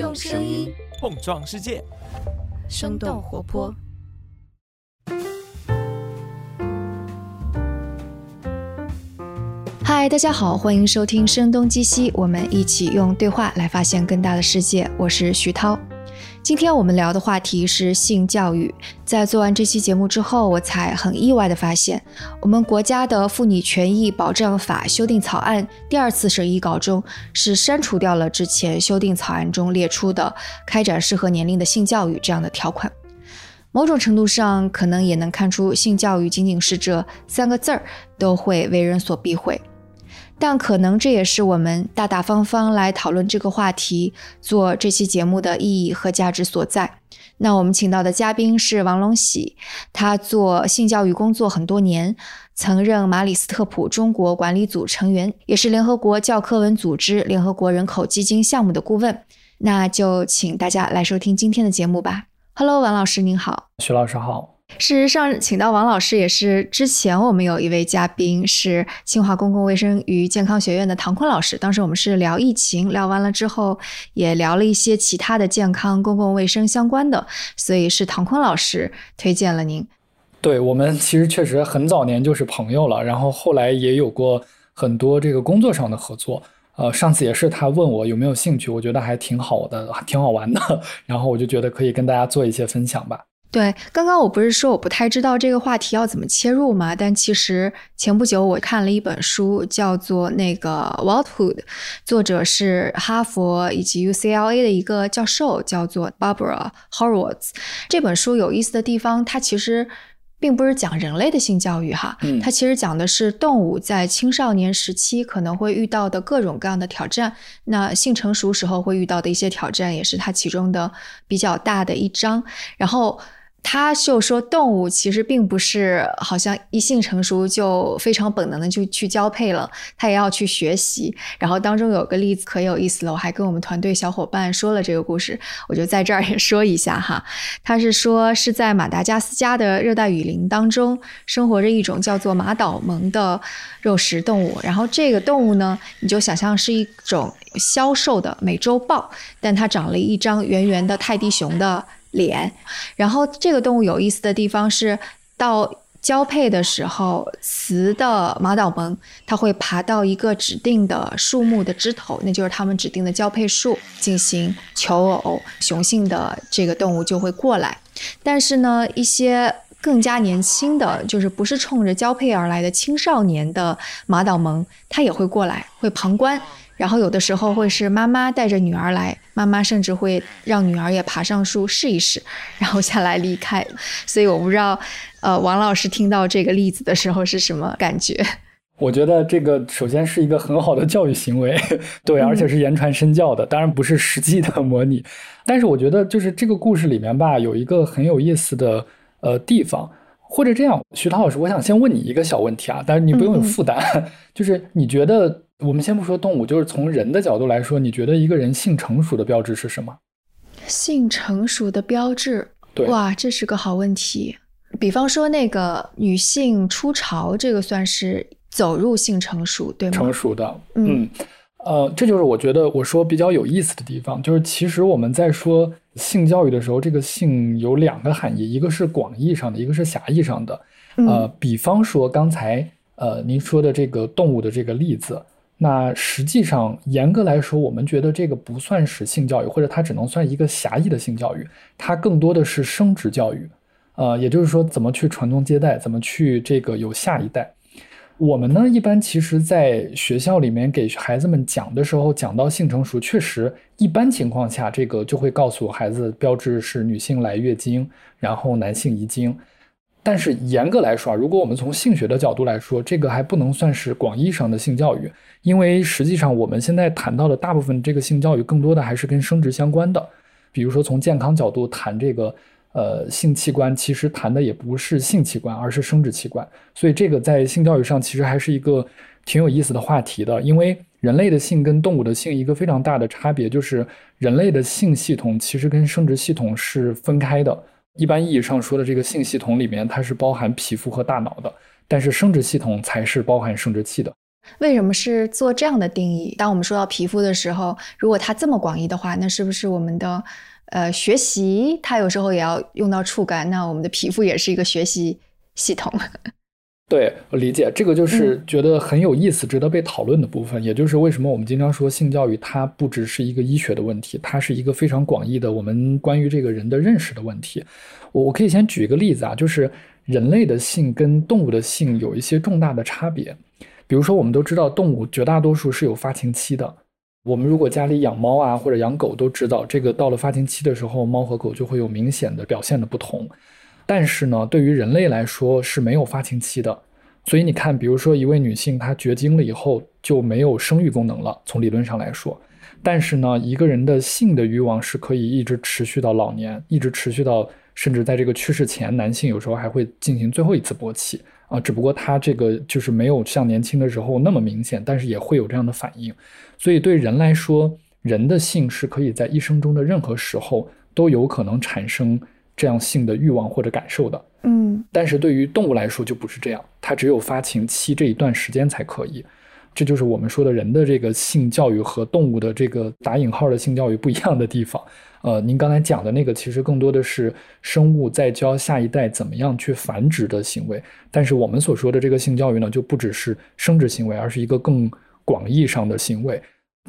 用声音碰撞世界，生动活泼。嗨，大家好，欢迎收听《声东击西》，我们一起用对话来发现更大的世界。我是徐涛。今天我们聊的话题是性教育。在做完这期节目之后，我才很意外的发现，我们国家的《妇女权益保障法》修订草案第二次审议稿中是删除掉了之前修订草案中列出的“开展适合年龄的性教育”这样的条款。某种程度上，可能也能看出性教育仅仅是这三个字儿都会为人所避讳。但可能这也是我们大大方方来讨论这个话题、做这期节目的意义和价值所在。那我们请到的嘉宾是王龙喜，他做性教育工作很多年，曾任马里斯特普中国管理组成员，也是联合国教科文组织联合国人口基金项目的顾问。那就请大家来收听今天的节目吧。Hello，王老师您好，徐老师好。事实上，请到王老师也是之前我们有一位嘉宾是清华公共卫生与健康学院的唐坤老师。当时我们是聊疫情，聊完了之后也聊了一些其他的健康、公共卫生相关的，所以是唐坤老师推荐了您。对我们其实确实很早年就是朋友了，然后后来也有过很多这个工作上的合作。呃，上次也是他问我有没有兴趣，我觉得还挺好的，挺好玩的，然后我就觉得可以跟大家做一些分享吧。对，刚刚我不是说我不太知道这个话题要怎么切入吗？但其实前不久我看了一本书，叫做那个《Wildhood》，作者是哈佛以及 UCLA 的一个教授，叫做 Barbara Horowitz。这本书有意思的地方，它其实并不是讲人类的性教育哈，它其实讲的是动物在青少年时期可能会遇到的各种各样的挑战。那性成熟时候会遇到的一些挑战，也是它其中的比较大的一章。然后。他就说，动物其实并不是好像一性成熟就非常本能的就去交配了，它也要去学习。然后当中有个例子可有意思了，我还跟我们团队小伙伴说了这个故事，我就在这儿也说一下哈。他是说是在马达加斯加的热带雨林当中生活着一种叫做马岛獴的肉食动物，然后这个动物呢，你就想象是一种消瘦的美洲豹，但它长了一张圆圆的泰迪熊的。脸，然后这个动物有意思的地方是，到交配的时候，雌的马岛獴它会爬到一个指定的树木的枝头，那就是它们指定的交配树进行求偶，雄性的这个动物就会过来。但是呢，一些更加年轻的，就是不是冲着交配而来的青少年的马岛獴，它也会过来，会旁观。然后有的时候会是妈妈带着女儿来，妈妈甚至会让女儿也爬上树试一试，然后下来离开。所以我不知道，呃，王老师听到这个例子的时候是什么感觉？我觉得这个首先是一个很好的教育行为，对，而且是言传身教的，当然不是实际的模拟。但是我觉得就是这个故事里面吧，有一个很有意思的呃地方，或者这样，徐涛老师，我想先问你一个小问题啊，但是你不用有负担，就是你觉得。我们先不说动物，就是从人的角度来说，你觉得一个人性成熟的标志是什么？性成熟的标志，对，哇，这是个好问题。比方说那个女性初潮，这个算是走入性成熟，对吗？成熟的，嗯，呃，这就是我觉得我说比较有意思的地方，就是其实我们在说性教育的时候，这个性有两个含义，一个是广义上的，一个是狭义上的。呃，比方说刚才呃您说的这个动物的这个例子。那实际上，严格来说，我们觉得这个不算是性教育，或者它只能算一个狭义的性教育，它更多的是生殖教育，呃，也就是说，怎么去传宗接代，怎么去这个有下一代。我们呢，一般其实在学校里面给孩子们讲的时候，讲到性成熟，确实一般情况下，这个就会告诉孩子，标志是女性来月经，然后男性遗精。但是严格来说啊，如果我们从性学的角度来说，这个还不能算是广义上的性教育，因为实际上我们现在谈到的大部分这个性教育，更多的还是跟生殖相关的。比如说从健康角度谈这个，呃，性器官其实谈的也不是性器官，而是生殖器官。所以这个在性教育上其实还是一个挺有意思的话题的。因为人类的性跟动物的性一个非常大的差别就是，人类的性系统其实跟生殖系统是分开的。一般意义上说的这个性系统里面，它是包含皮肤和大脑的，但是生殖系统才是包含生殖器的。为什么是做这样的定义？当我们说到皮肤的时候，如果它这么广义的话，那是不是我们的呃学习它有时候也要用到触感？那我们的皮肤也是一个学习系统。对，我理解这个就是觉得很有意思、值得被讨论的部分。也就是为什么我们经常说性教育它不只是一个医学的问题，它是一个非常广义的我们关于这个人的认识的问题。我我可以先举一个例子啊，就是人类的性跟动物的性有一些重大的差别。比如说，我们都知道动物绝大多数是有发情期的。我们如果家里养猫啊或者养狗，都知道这个到了发情期的时候，猫和狗就会有明显的表现的不同。但是呢，对于人类来说是没有发情期的，所以你看，比如说一位女性她绝经了以后就没有生育功能了，从理论上来说。但是呢，一个人的性的欲望是可以一直持续到老年，一直持续到甚至在这个去世前，男性有时候还会进行最后一次勃起啊，只不过他这个就是没有像年轻的时候那么明显，但是也会有这样的反应。所以对人来说，人的性是可以在一生中的任何时候都有可能产生。这样性的欲望或者感受的，嗯，但是对于动物来说就不是这样，它只有发情期这一段时间才可以。这就是我们说的人的这个性教育和动物的这个打引号的性教育不一样的地方。呃，您刚才讲的那个其实更多的是生物在教下一代怎么样去繁殖的行为，但是我们所说的这个性教育呢，就不只是生殖行为，而是一个更广义上的行为。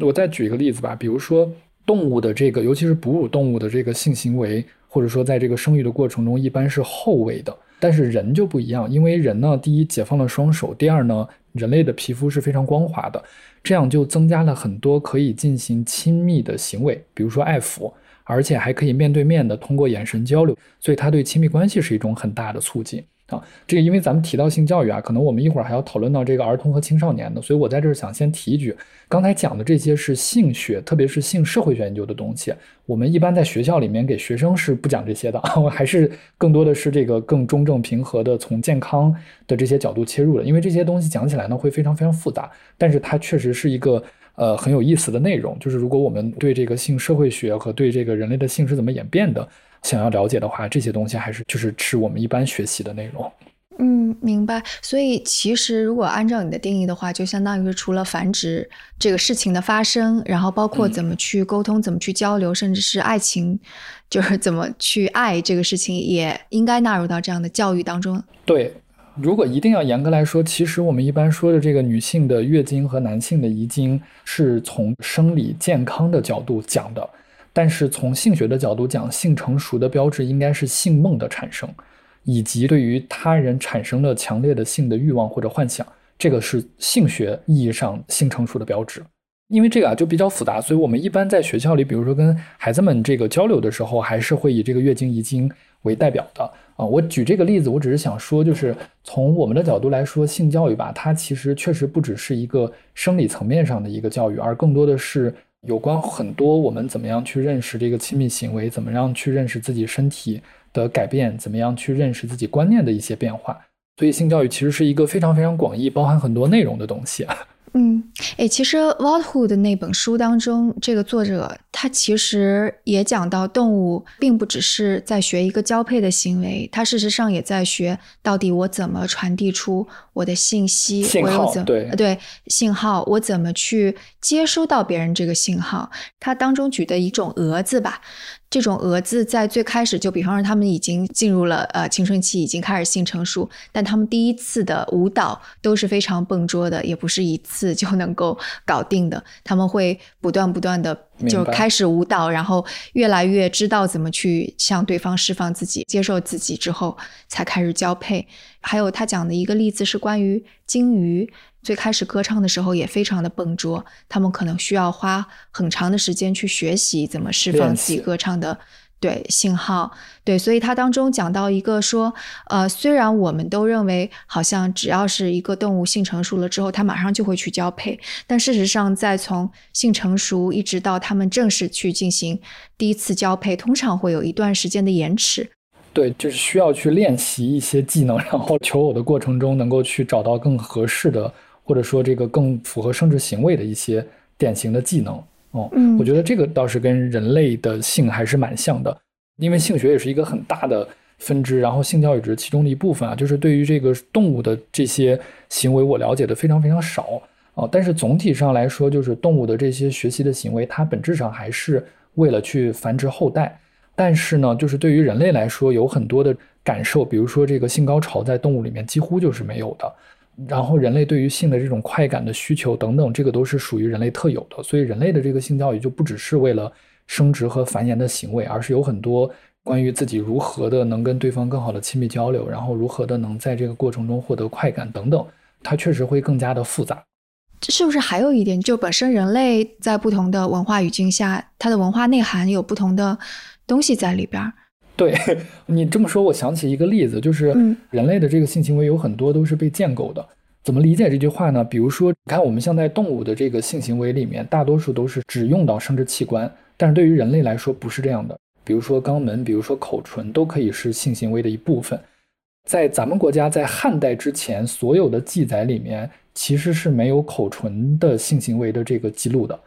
我再举一个例子吧，比如说动物的这个，尤其是哺乳动物的这个性行为。或者说，在这个生育的过程中，一般是后位的。但是人就不一样，因为人呢，第一解放了双手，第二呢，人类的皮肤是非常光滑的，这样就增加了很多可以进行亲密的行为，比如说爱抚，而且还可以面对面的通过眼神交流，所以它对亲密关系是一种很大的促进。啊，这个因为咱们提到性教育啊，可能我们一会儿还要讨论到这个儿童和青少年的，所以我在这儿想先提一句，刚才讲的这些是性学，特别是性社会学研究的东西，我们一般在学校里面给学生是不讲这些的，还是更多的是这个更中正平和的从健康的这些角度切入的，因为这些东西讲起来呢会非常非常复杂，但是它确实是一个呃很有意思的内容，就是如果我们对这个性社会学和对这个人类的性是怎么演变的。想要了解的话，这些东西还是就是是我们一般学习的内容。嗯，明白。所以其实如果按照你的定义的话，就相当于是除了繁殖这个事情的发生，然后包括怎么去沟通、怎么去交流，甚至是爱情，就是怎么去爱这个事情，也应该纳入到这样的教育当中。对，如果一定要严格来说，其实我们一般说的这个女性的月经和男性的遗精，是从生理健康的角度讲的。但是从性学的角度讲，性成熟的标志应该是性梦的产生，以及对于他人产生了强烈的性的欲望或者幻想，这个是性学意义上性成熟的标志。因为这个啊就比较复杂，所以我们一般在学校里，比如说跟孩子们这个交流的时候，还是会以这个月经遗精为代表的啊。我举这个例子，我只是想说，就是从我们的角度来说，性教育吧，它其实确实不只是一个生理层面上的一个教育，而更多的是。有关很多我们怎么样去认识这个亲密行为，怎么样去认识自己身体的改变，怎么样去认识自己观念的一些变化。所以性教育其实是一个非常非常广义、包含很多内容的东西。嗯，哎，其实 Waldhood 那本书当中，这个作者他其实也讲到，动物并不只是在学一个交配的行为，它事实上也在学到底我怎么传递出我的信息，信号，对对，信号，我怎么去接收到别人这个信号。他当中举的一种蛾子吧。这种蛾子在最开始就，比方说他们已经进入了呃青春期，已经开始性成熟，但他们第一次的舞蹈都是非常笨拙的，也不是一次就能够搞定的。他们会不断不断的就开始舞蹈，然后越来越知道怎么去向对方释放自己、接受自己之后，才开始交配。还有他讲的一个例子是关于鲸鱼。最开始歌唱的时候也非常的笨拙，他们可能需要花很长的时间去学习怎么释放自己歌唱的对信号，对，所以他当中讲到一个说，呃，虽然我们都认为好像只要是一个动物性成熟了之后，它马上就会去交配，但事实上在从性成熟一直到他们正式去进行第一次交配，通常会有一段时间的延迟。对，就是需要去练习一些技能，然后求偶的过程中能够去找到更合适的。或者说这个更符合生殖行为的一些典型的技能哦，嗯，我觉得这个倒是跟人类的性还是蛮像的，因为性学也是一个很大的分支，然后性教育只是其中的一部分啊。就是对于这个动物的这些行为，我了解的非常非常少哦，但是总体上来说，就是动物的这些学习的行为，它本质上还是为了去繁殖后代。但是呢，就是对于人类来说，有很多的感受，比如说这个性高潮在动物里面几乎就是没有的。然后人类对于性的这种快感的需求等等，这个都是属于人类特有的。所以人类的这个性教育就不只是为了生殖和繁衍的行为，而是有很多关于自己如何的能跟对方更好的亲密交流，然后如何的能在这个过程中获得快感等等，它确实会更加的复杂。这是不是还有一点，就本身人类在不同的文化语境下，它的文化内涵有不同的东西在里边？对 你这么说，我想起一个例子，就是人类的这个性行为有很多都是被建构的。怎么理解这句话呢？比如说，你看我们现在动物的这个性行为里面，大多数都是只用到生殖器官，但是对于人类来说不是这样的。比如说肛门，比如说口唇，都可以是性行为的一部分。在咱们国家，在汉代之前，所有的记载里面其实是没有口唇的性行为的这个记录的。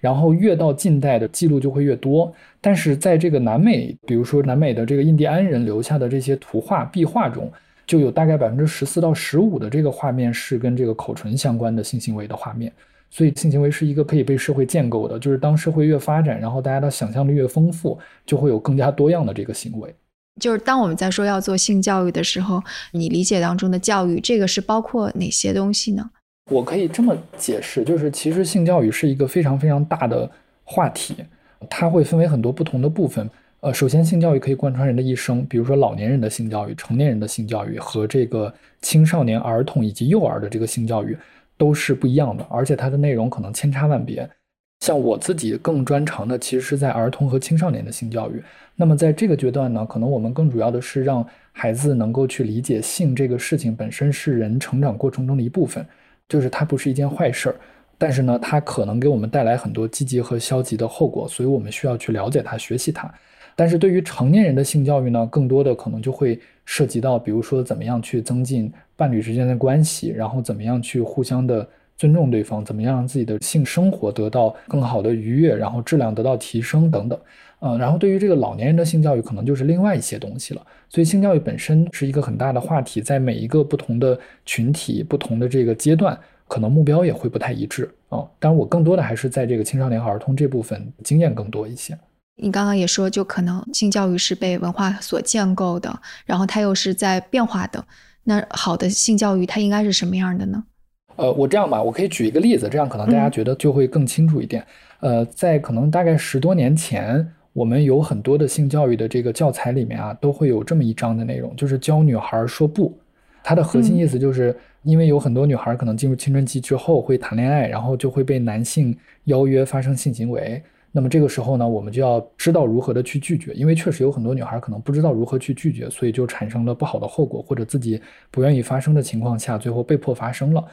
然后越到近代的记录就会越多，但是在这个南美，比如说南美的这个印第安人留下的这些图画壁画中，就有大概百分之十四到十五的这个画面是跟这个口唇相关的性行为的画面。所以性行为是一个可以被社会建构的，就是当社会越发展，然后大家的想象力越丰富，就会有更加多样的这个行为。就是当我们在说要做性教育的时候，你理解当中的教育，这个是包括哪些东西呢？我可以这么解释，就是其实性教育是一个非常非常大的话题，它会分为很多不同的部分。呃，首先性教育可以贯穿人的一生，比如说老年人的性教育、成年人的性教育和这个青少年、儿童以及幼儿的这个性教育都是不一样的，而且它的内容可能千差万别。像我自己更专长的，其实是在儿童和青少年的性教育。那么在这个阶段呢，可能我们更主要的是让孩子能够去理解性这个事情本身是人成长过程中的一部分。就是它不是一件坏事儿，但是呢，它可能给我们带来很多积极和消极的后果，所以我们需要去了解它、学习它。但是对于成年人的性教育呢，更多的可能就会涉及到，比如说怎么样去增进伴侣之间的关系，然后怎么样去互相的尊重对方，怎么样让自己的性生活得到更好的愉悦，然后质量得到提升等等。嗯，然后对于这个老年人的性教育，可能就是另外一些东西了。所以性教育本身是一个很大的话题，在每一个不同的群体、不同的这个阶段，可能目标也会不太一致啊。当然，我更多的还是在这个青少年和儿童这部分经验更多一些。你刚刚也说，就可能性教育是被文化所建构的，然后它又是在变化的。那好的性教育它应该是什么样的呢？呃，我这样吧，我可以举一个例子，这样可能大家觉得就会更清楚一点。呃，在可能大概十多年前。我们有很多的性教育的这个教材里面啊，都会有这么一章的内容，就是教女孩说不。它的核心意思就是，因为有很多女孩可能进入青春期之后会谈恋爱，然后就会被男性邀约发生性行为。那么这个时候呢，我们就要知道如何的去拒绝，因为确实有很多女孩可能不知道如何去拒绝，所以就产生了不好的后果，或者自己不愿意发生的情况下，最后被迫发生了。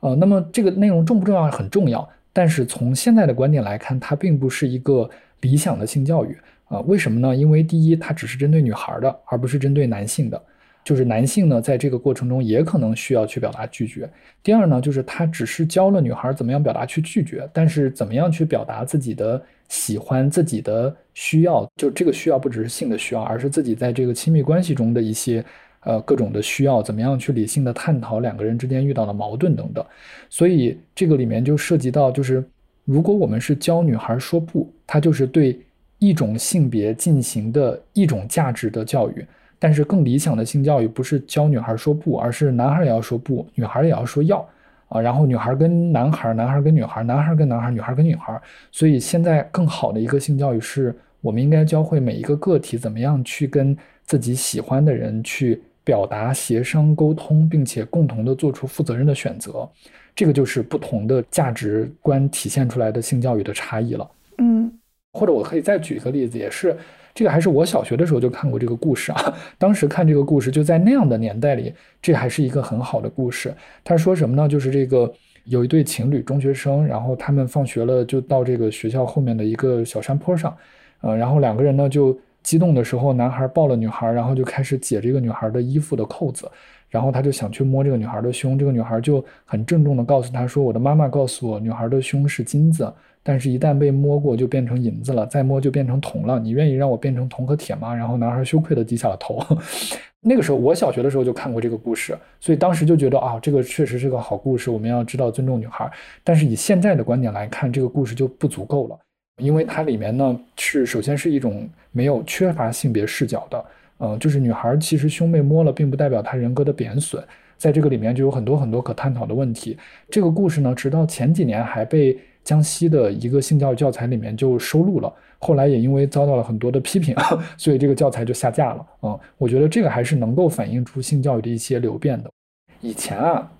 呃，那么这个内容重不重要？很重要。但是从现在的观点来看，它并不是一个。理想的性教育啊，为什么呢？因为第一，它只是针对女孩的，而不是针对男性的。就是男性呢，在这个过程中也可能需要去表达拒绝。第二呢，就是他只是教了女孩怎么样表达去拒绝，但是怎么样去表达自己的喜欢、自己的需要，就这个需要不只是性的需要，而是自己在这个亲密关系中的一些呃各种的需要，怎么样去理性的探讨两个人之间遇到的矛盾等等。所以这个里面就涉及到就是。如果我们是教女孩说不，它就是对一种性别进行的一种价值的教育。但是更理想的性教育不是教女孩说不，而是男孩也要说不，女孩也要说要啊。然后女孩跟男孩，男孩跟女孩，男孩跟男孩，女孩跟女孩。所以现在更好的一个性教育是，我们应该教会每一个个体怎么样去跟自己喜欢的人去表达、协商、沟通，并且共同的做出负责任的选择。这个就是不同的价值观体现出来的性教育的差异了。嗯，或者我可以再举一个例子，也是这个还是我小学的时候就看过这个故事啊。当时看这个故事，就在那样的年代里，这还是一个很好的故事。他说什么呢？就是这个有一对情侣，中学生，然后他们放学了就到这个学校后面的一个小山坡上，呃，然后两个人呢就激动的时候，男孩抱了女孩，然后就开始解这个女孩的衣服的扣子。然后他就想去摸这个女孩的胸，这个女孩就很郑重地告诉他说：“我的妈妈告诉我，女孩的胸是金子，但是一旦被摸过就变成银子了，再摸就变成铜了。你愿意让我变成铜和铁吗？然后男孩羞愧的低下了头。那个时候我小学的时候就看过这个故事，所以当时就觉得啊，这个确实是个好故事，我们要知道尊重女孩。但是以现在的观点来看，这个故事就不足够了，因为它里面呢是首先是一种没有缺乏性别视角的，嗯，就是女孩其实胸被摸了，并不代表她人格的贬损。在这个里面就有很多很多可探讨的问题。这个故事呢，直到前几年还被江西的一个性教育教材里面就收录了，后来也因为遭到了很多的批评，所以这个教材就下架了。嗯，我觉得这个还是能够反映出性教育的一些流变的。以前啊，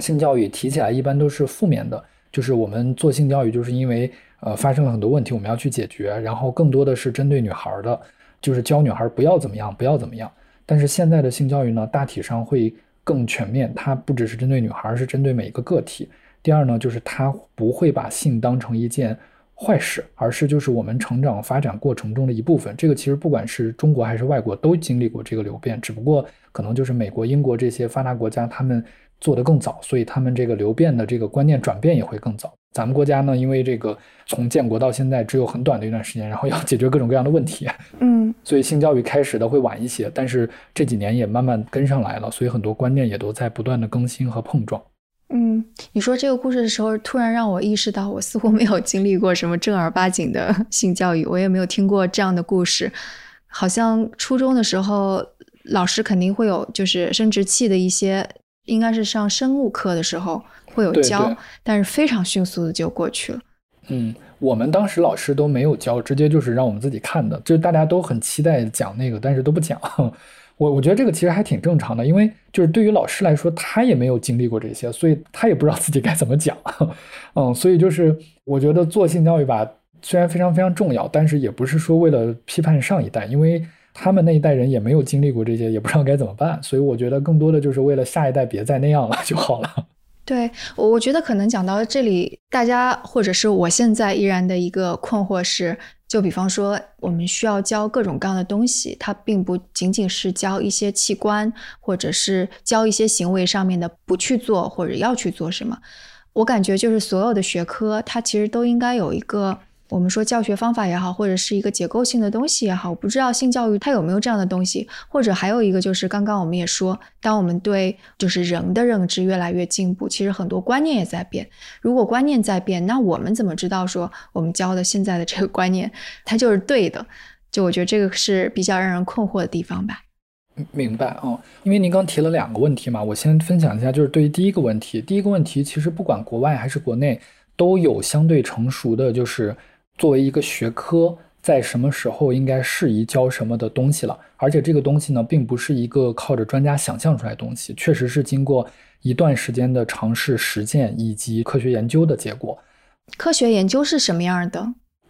性教育提起来一般都是负面的，就是我们做性教育就是因为呃发生了很多问题，我们要去解决，然后更多的是针对女孩的，就是教女孩不要怎么样，不要怎么样。但是现在的性教育呢，大体上会。更全面，它不只是针对女孩，是针对每一个个体。第二呢，就是它不会把性当成一件坏事，而是就是我们成长发展过程中的一部分。这个其实不管是中国还是外国都经历过这个流变，只不过可能就是美国、英国这些发达国家他们做得更早，所以他们这个流变的这个观念转变也会更早。咱们国家呢，因为这个从建国到现在只有很短的一段时间，然后要解决各种各样的问题，嗯，所以性教育开始的会晚一些，但是这几年也慢慢跟上来了，所以很多观念也都在不断的更新和碰撞。嗯，你说这个故事的时候，突然让我意识到，我似乎没有经历过什么正儿八经的 性教育，我也没有听过这样的故事。好像初中的时候，老师肯定会有就是生殖器的一些，应该是上生物课的时候。会有教，但是非常迅速的就过去了。嗯，我们当时老师都没有教，直接就是让我们自己看的，就是大家都很期待讲那个，但是都不讲。我我觉得这个其实还挺正常的，因为就是对于老师来说，他也没有经历过这些，所以他也不知道自己该怎么讲。嗯，所以就是我觉得做性教育吧，虽然非常非常重要，但是也不是说为了批判上一代，因为他们那一代人也没有经历过这些，也不知道该怎么办。所以我觉得更多的就是为了下一代别再那样了 就好了。对，我我觉得可能讲到这里，大家或者是我现在依然的一个困惑是，就比方说，我们需要教各种各样的东西，它并不仅仅是教一些器官，或者是教一些行为上面的不去做或者要去做什么。我感觉就是所有的学科，它其实都应该有一个。我们说教学方法也好，或者是一个结构性的东西也好，我不知道性教育它有没有这样的东西，或者还有一个就是刚刚我们也说，当我们对就是人的认知越来越进步，其实很多观念也在变。如果观念在变，那我们怎么知道说我们教的现在的这个观念它就是对的？就我觉得这个是比较让人困惑的地方吧。明白哦，因为您刚提了两个问题嘛，我先分享一下，就是对于第一个问题，第一个问题其实不管国外还是国内都有相对成熟的，就是。作为一个学科，在什么时候应该适宜教什么的东西了？而且这个东西呢，并不是一个靠着专家想象出来的东西，确实是经过一段时间的尝试、实践以及科学研究的结果。科学研究是什么样的？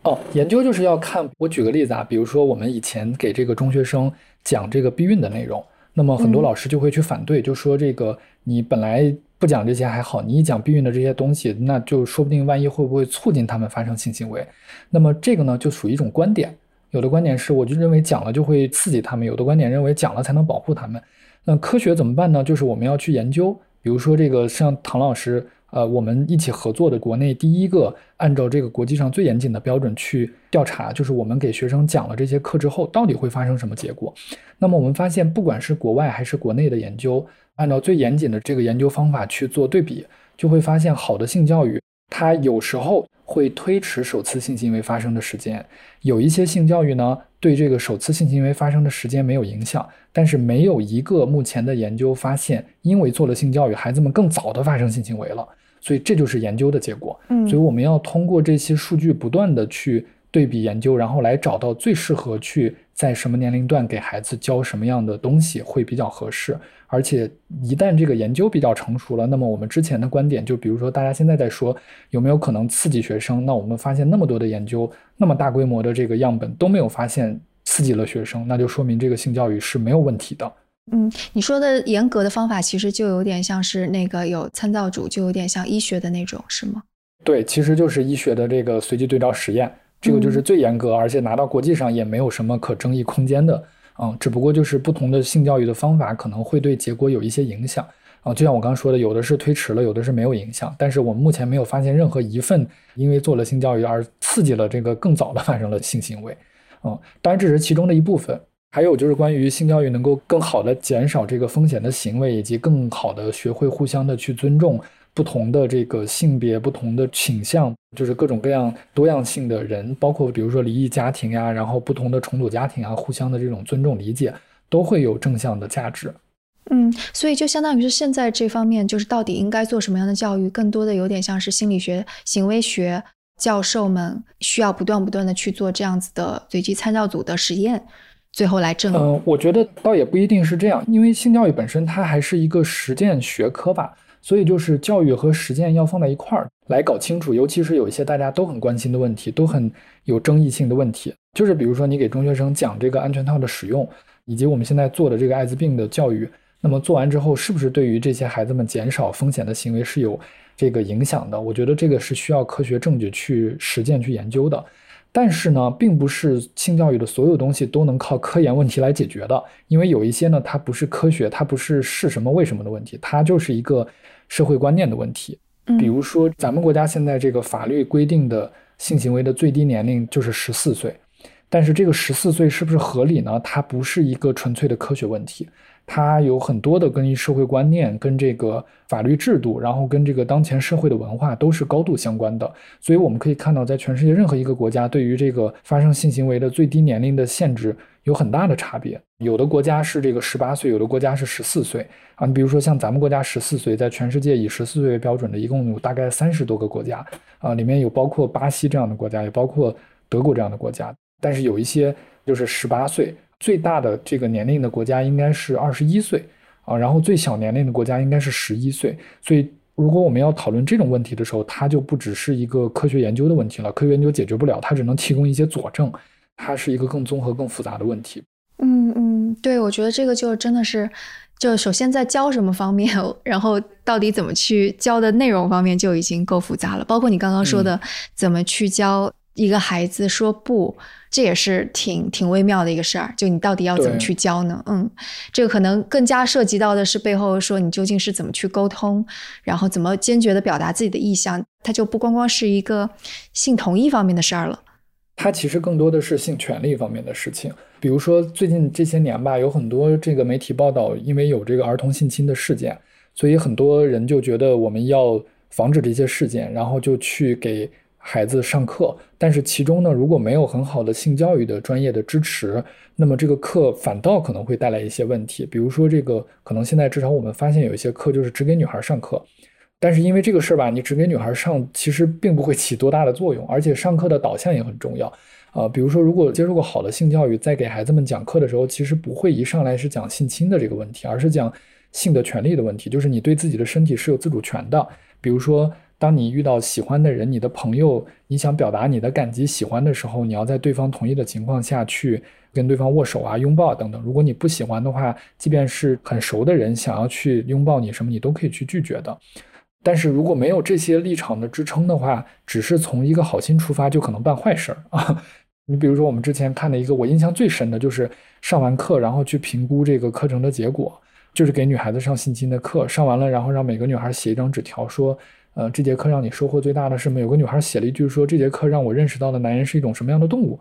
哦，研究就是要看。我举个例子啊，比如说我们以前给这个中学生讲这个避孕的内容，那么很多老师就会去反对，就说这个你本来。不讲这些还好，你一讲避孕的这些东西，那就说不定万一会不会促进他们发生性行为？那么这个呢，就属于一种观点。有的观点是，我就认为讲了就会刺激他们；有的观点认为讲了才能保护他们。那科学怎么办呢？就是我们要去研究，比如说这个像唐老师，呃，我们一起合作的国内第一个按照这个国际上最严谨的标准去调查，就是我们给学生讲了这些课之后，到底会发生什么结果？那么我们发现，不管是国外还是国内的研究。按照最严谨的这个研究方法去做对比，就会发现好的性教育，它有时候会推迟首次性行为发生的时间。有一些性教育呢，对这个首次性行为发生的时间没有影响，但是没有一个目前的研究发现，因为做了性教育，孩子们更早的发生性行为了。所以这就是研究的结果。嗯，所以我们要通过这些数据不断的去对比研究，然后来找到最适合去在什么年龄段给孩子教什么样的东西会比较合适。而且一旦这个研究比较成熟了，那么我们之前的观点，就比如说大家现在在说有没有可能刺激学生，那我们发现那么多的研究，那么大规模的这个样本都没有发现刺激了学生，那就说明这个性教育是没有问题的。嗯，你说的严格的方法其实就有点像是那个有参照组，就有点像医学的那种，是吗？对，其实就是医学的这个随机对照实验，这个就是最严格，而且拿到国际上也没有什么可争议空间的。嗯，只不过就是不同的性教育的方法可能会对结果有一些影响。啊，就像我刚刚说的，有的是推迟了，有的是没有影响。但是我们目前没有发现任何一份因为做了性教育而刺激了这个更早的发生了性行为。嗯，当然这是其中的一部分。还有就是关于性教育能够更好的减少这个风险的行为，以及更好的学会互相的去尊重不同的这个性别、不同的倾向，就是各种各样多样性的人，包括比如说离异家庭呀，然后不同的重组家庭啊，互相的这种尊重理解，都会有正向的价值。嗯，所以就相当于是现在这方面，就是到底应该做什么样的教育，更多的有点像是心理学、行为学教授们需要不断不断的去做这样子的随机参照组的实验，最后来证。嗯，我觉得倒也不一定是这样，因为性教育本身它还是一个实践学科吧，所以就是教育和实践要放在一块儿来搞清楚，尤其是有一些大家都很关心的问题，都很有争议性的问题，就是比如说你给中学生讲这个安全套的使用，以及我们现在做的这个艾滋病的教育。那么做完之后，是不是对于这些孩子们减少风险的行为是有这个影响的？我觉得这个是需要科学证据去实践去研究的。但是呢，并不是性教育的所有东西都能靠科研问题来解决的，因为有一些呢，它不是科学，它不是是什么为什么的问题，它就是一个社会观念的问题。比如说，咱们国家现在这个法律规定的性行为的最低年龄就是十四岁，但是这个十四岁是不是合理呢？它不是一个纯粹的科学问题。它有很多的跟社会观念、跟这个法律制度，然后跟这个当前社会的文化都是高度相关的。所以我们可以看到，在全世界任何一个国家，对于这个发生性行为的最低年龄的限制有很大的差别。有的国家是这个十八岁，有的国家是十四岁啊。你比如说像咱们国家十四岁，在全世界以十四岁为标准的，一共有大概三十多个国家啊，里面有包括巴西这样的国家，也包括德国这样的国家。但是有一些就是十八岁。最大的这个年龄的国家应该是二十一岁啊，然后最小年龄的国家应该是十一岁。所以，如果我们要讨论这种问题的时候，它就不只是一个科学研究的问题了。科学研究解决不了，它只能提供一些佐证，它是一个更综合、更复杂的问题。嗯嗯，对，我觉得这个就真的是，就首先在教什么方面，然后到底怎么去教的内容方面就已经够复杂了。包括你刚刚说的，怎么去教一个孩子说不。这也是挺挺微妙的一个事儿，就你到底要怎么去教呢？嗯，这个可能更加涉及到的是背后说你究竟是怎么去沟通，然后怎么坚决的表达自己的意向，它就不光光是一个性同意方面的事儿了。它其实更多的是性权利方面的事情。比如说最近这些年吧，有很多这个媒体报道，因为有这个儿童性侵的事件，所以很多人就觉得我们要防止这些事件，然后就去给。孩子上课，但是其中呢，如果没有很好的性教育的专业的支持，那么这个课反倒可能会带来一些问题。比如说，这个可能现在至少我们发现有一些课就是只给女孩上课，但是因为这个事儿吧，你只给女孩上，其实并不会起多大的作用，而且上课的导向也很重要啊。比如说，如果接受过好的性教育，在给孩子们讲课的时候，其实不会一上来是讲性侵的这个问题，而是讲性的权利的问题，就是你对自己的身体是有自主权的。比如说。当你遇到喜欢的人，你的朋友，你想表达你的感激、喜欢的时候，你要在对方同意的情况下去跟对方握手啊、拥抱等等。如果你不喜欢的话，即便是很熟的人想要去拥抱你什么，你都可以去拒绝的。但是如果没有这些立场的支撑的话，只是从一个好心出发，就可能办坏事儿啊。你比如说，我们之前看的一个我印象最深的就是上完课，然后去评估这个课程的结果，就是给女孩子上性侵的课，上完了，然后让每个女孩写一张纸条说。呃，这节课让你收获最大的是什么？有个女孩写了一句说：“这节课让我认识到了男人是一种什么样的动物。”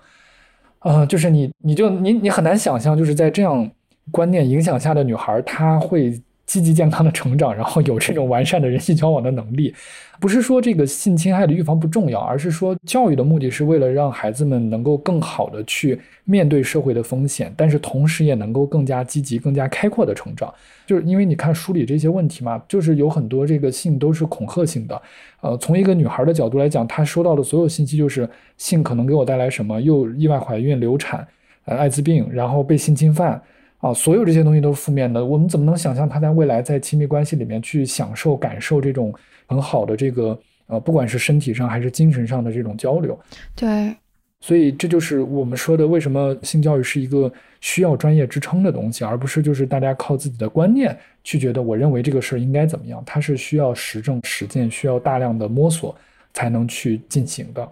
啊，就是你，你就你，你很难想象，就是在这样观念影响下的女孩，她会。积极健康的成长，然后有这种完善的人际交往的能力，不是说这个性侵害的预防不重要，而是说教育的目的是为了让孩子们能够更好的去面对社会的风险，但是同时也能够更加积极、更加开阔的成长。就是因为你看梳理这些问题嘛，就是有很多这个性都是恐吓性的。呃，从一个女孩的角度来讲，她收到的所有信息就是性可能给我带来什么，又意外怀孕、流产，呃，艾滋病，然后被性侵犯。啊，所有这些东西都是负面的，我们怎么能想象他在未来在亲密关系里面去享受、感受这种很好的这个呃，不管是身体上还是精神上的这种交流？对，所以这就是我们说的，为什么性教育是一个需要专业支撑的东西，而不是就是大家靠自己的观念去觉得我认为这个事儿应该怎么样，它是需要实证实践，需要大量的摸索才能去进行的。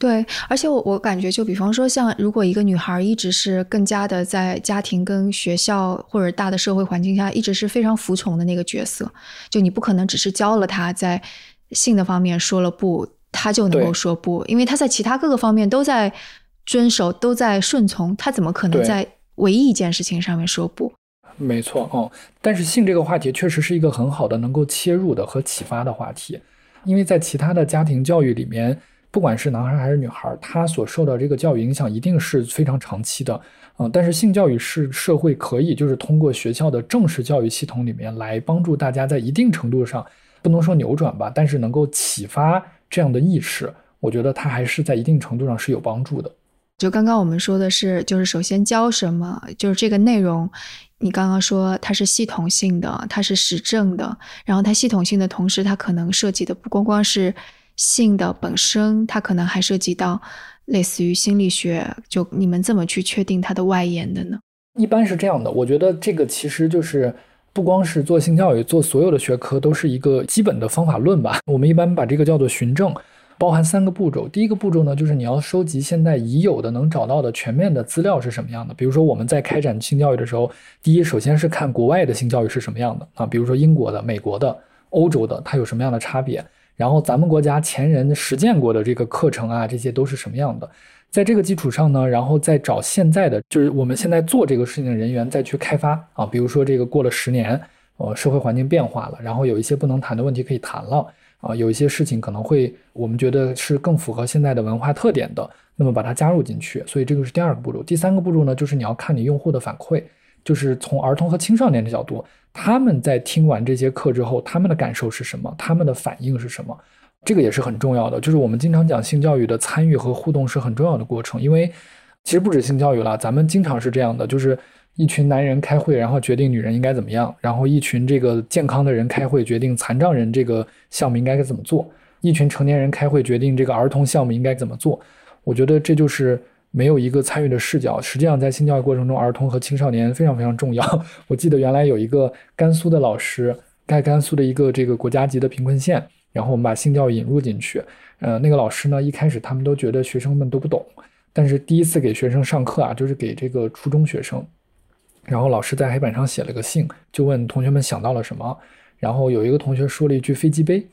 对，而且我我感觉，就比方说，像如果一个女孩一直是更加的在家庭跟学校或者大的社会环境下，一直是非常服从的那个角色，就你不可能只是教了她在性的方面说了不，她就能够说不，因为她在其他各个方面都在遵守，都在顺从，她怎么可能在唯一一件事情上面说不？没错，哦，但是性这个话题确实是一个很好的能够切入的和启发的话题，因为在其他的家庭教育里面。不管是男孩还是女孩，他所受到这个教育影响一定是非常长期的，嗯，但是性教育是社会可以就是通过学校的正式教育系统里面来帮助大家在一定程度上，不能说扭转吧，但是能够启发这样的意识，我觉得它还是在一定程度上是有帮助的。就刚刚我们说的是，就是首先教什么，就是这个内容，你刚刚说它是系统性的，它是实证的，然后它系统性的同时，它可能涉及的不光光是。性的本身，它可能还涉及到类似于心理学，就你们怎么去确定它的外延的呢？一般是这样的，我觉得这个其实就是不光是做性教育，做所有的学科都是一个基本的方法论吧。我们一般把这个叫做循证，包含三个步骤。第一个步骤呢，就是你要收集现在已有的能找到的全面的资料是什么样的。比如说我们在开展性教育的时候，第一首先是看国外的性教育是什么样的啊，比如说英国的、美国的、欧洲的，它有什么样的差别。然后咱们国家前人实践过的这个课程啊，这些都是什么样的？在这个基础上呢，然后再找现在的，就是我们现在做这个事情的人员再去开发啊。比如说这个过了十年，呃，社会环境变化了，然后有一些不能谈的问题可以谈了啊，有一些事情可能会我们觉得是更符合现在的文化特点的，那么把它加入进去。所以这个是第二个步骤。第三个步骤呢，就是你要看你用户的反馈，就是从儿童和青少年的角度。他们在听完这些课之后，他们的感受是什么？他们的反应是什么？这个也是很重要的。就是我们经常讲性教育的参与和互动是很重要的过程，因为其实不止性教育了，咱们经常是这样的：就是一群男人开会，然后决定女人应该怎么样；然后一群这个健康的人开会，决定残障人这个项目应该怎么做；一群成年人开会，决定这个儿童项目应该怎么做。我觉得这就是。没有一个参与的视角，实际上在性教育过程中，儿童和青少年非常非常重要。我记得原来有一个甘肃的老师，在甘肃的一个这个国家级的贫困县，然后我们把性教育引入进去。呃，那个老师呢，一开始他们都觉得学生们都不懂，但是第一次给学生上课啊，就是给这个初中学生，然后老师在黑板上写了个信，就问同学们想到了什么，然后有一个同学说了一句飞机杯，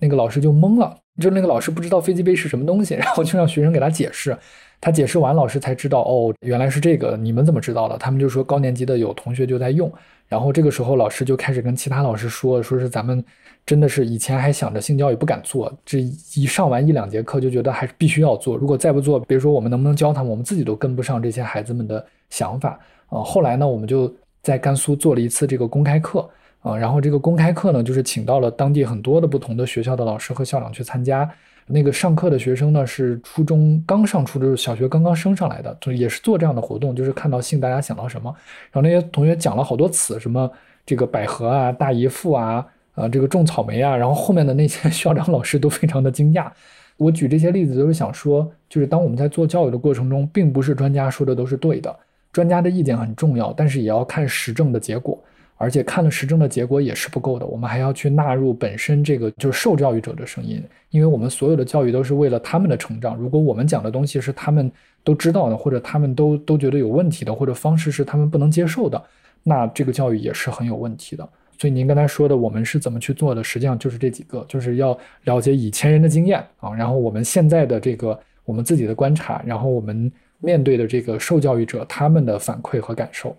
那个老师就懵了，就那个老师不知道飞机杯是什么东西，然后就让学生给他解释。他解释完，老师才知道哦，原来是这个。你们怎么知道的？他们就说高年级的有同学就在用。然后这个时候，老师就开始跟其他老师说，说是咱们真的是以前还想着性教育不敢做，这一上完一两节课就觉得还是必须要做。如果再不做，比如说我们能不能教他们，我们自己都跟不上这些孩子们的想法啊。后来呢，我们就在甘肃做了一次这个公开课啊。然后这个公开课呢，就是请到了当地很多的不同的学校的老师和校长去参加。那个上课的学生呢，是初中刚上初中小学刚刚升上来的，就也是做这样的活动，就是看到性，大家想到什么，然后那些同学讲了好多词，什么这个百合啊、大姨父啊、呃这个种草莓啊，然后后面的那些 校长老师都非常的惊讶。我举这些例子都是想说，就是当我们在做教育的过程中，并不是专家说的都是对的，专家的意见很重要，但是也要看实证的结果。而且看了实证的结果也是不够的，我们还要去纳入本身这个就是受教育者的声音，因为我们所有的教育都是为了他们的成长。如果我们讲的东西是他们都知道的，或者他们都都觉得有问题的，或者方式是他们不能接受的，那这个教育也是很有问题的。所以您刚才说的我们是怎么去做的，实际上就是这几个，就是要了解以前人的经验啊，然后我们现在的这个我们自己的观察，然后我们面对的这个受教育者他们的反馈和感受。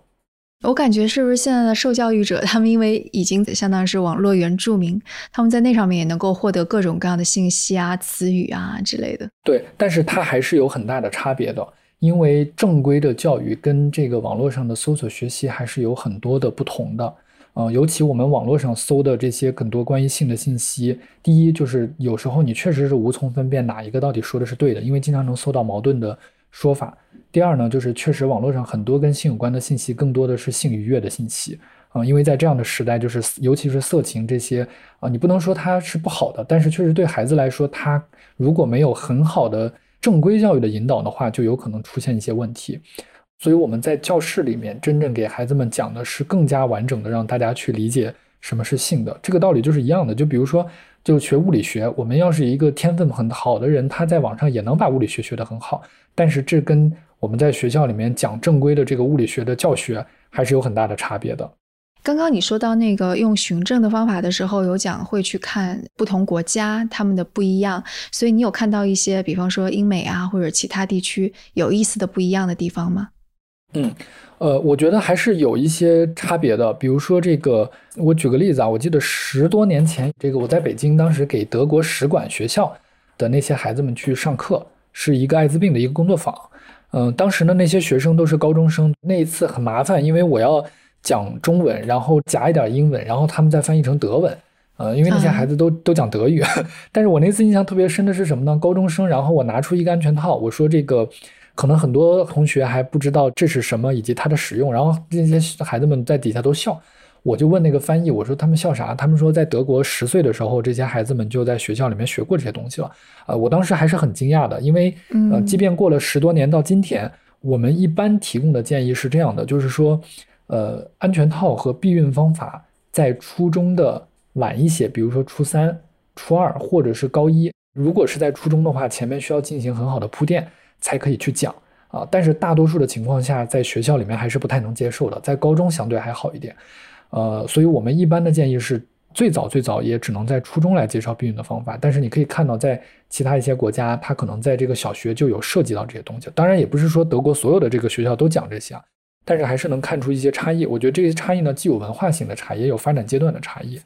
我感觉是不是现在的受教育者，他们因为已经相当于是网络原住民，他们在那上面也能够获得各种各样的信息啊、词语啊之类的。对，但是它还是有很大的差别的，因为正规的教育跟这个网络上的搜索学习还是有很多的不同的。嗯，尤其我们网络上搜的这些很多关于性的信息，第一就是有时候你确实是无从分辨哪一个到底说的是对的，因为经常能搜到矛盾的说法。第二呢，就是确实网络上很多跟性有关的信息，更多的是性愉悦的信息啊，因为在这样的时代，就是尤其是色情这些啊，你不能说它是不好的，但是确实对孩子来说，他如果没有很好的正规教育的引导的话，就有可能出现一些问题。所以我们在教室里面真正给孩子们讲的是更加完整的，让大家去理解什么是性的。这个道理就是一样的。就比如说，就学物理学，我们要是一个天分很好的人，他在网上也能把物理学学得很好。但是这跟我们在学校里面讲正规的这个物理学的教学还是有很大的差别的。刚刚你说到那个用循证的方法的时候，有讲会去看不同国家他们的不一样，所以你有看到一些，比方说英美啊或者其他地区有意思的不一样的地方吗？嗯。呃，我觉得还是有一些差别的。比如说，这个我举个例子啊，我记得十多年前，这个我在北京，当时给德国使馆学校的那些孩子们去上课，是一个艾滋病的一个工作坊。嗯，当时呢，那些学生都是高中生。那一次很麻烦，因为我要讲中文，然后夹一点英文，然后他们再翻译成德文。呃，因为那些孩子都都讲德语。但是我那次印象特别深的是什么呢？高中生，然后我拿出一个安全套，我说这个。可能很多同学还不知道这是什么以及它的使用，然后那些孩子们在底下都笑。我就问那个翻译，我说他们笑啥？他们说在德国十岁的时候，这些孩子们就在学校里面学过这些东西了。呃，我当时还是很惊讶的，因为呃，即便过了十多年到今天，我们一般提供的建议是这样的，就是说，呃，安全套和避孕方法在初中的晚一些，比如说初三、初二或者是高一，如果是在初中的话，前面需要进行很好的铺垫。才可以去讲啊，但是大多数的情况下，在学校里面还是不太能接受的，在高中相对还好一点，呃，所以我们一般的建议是，最早最早也只能在初中来介绍避孕的方法。但是你可以看到，在其他一些国家，它可能在这个小学就有涉及到这些东西。当然，也不是说德国所有的这个学校都讲这些啊，但是还是能看出一些差异。我觉得这些差异呢，既有文化性的差异，也有发展阶段的差异。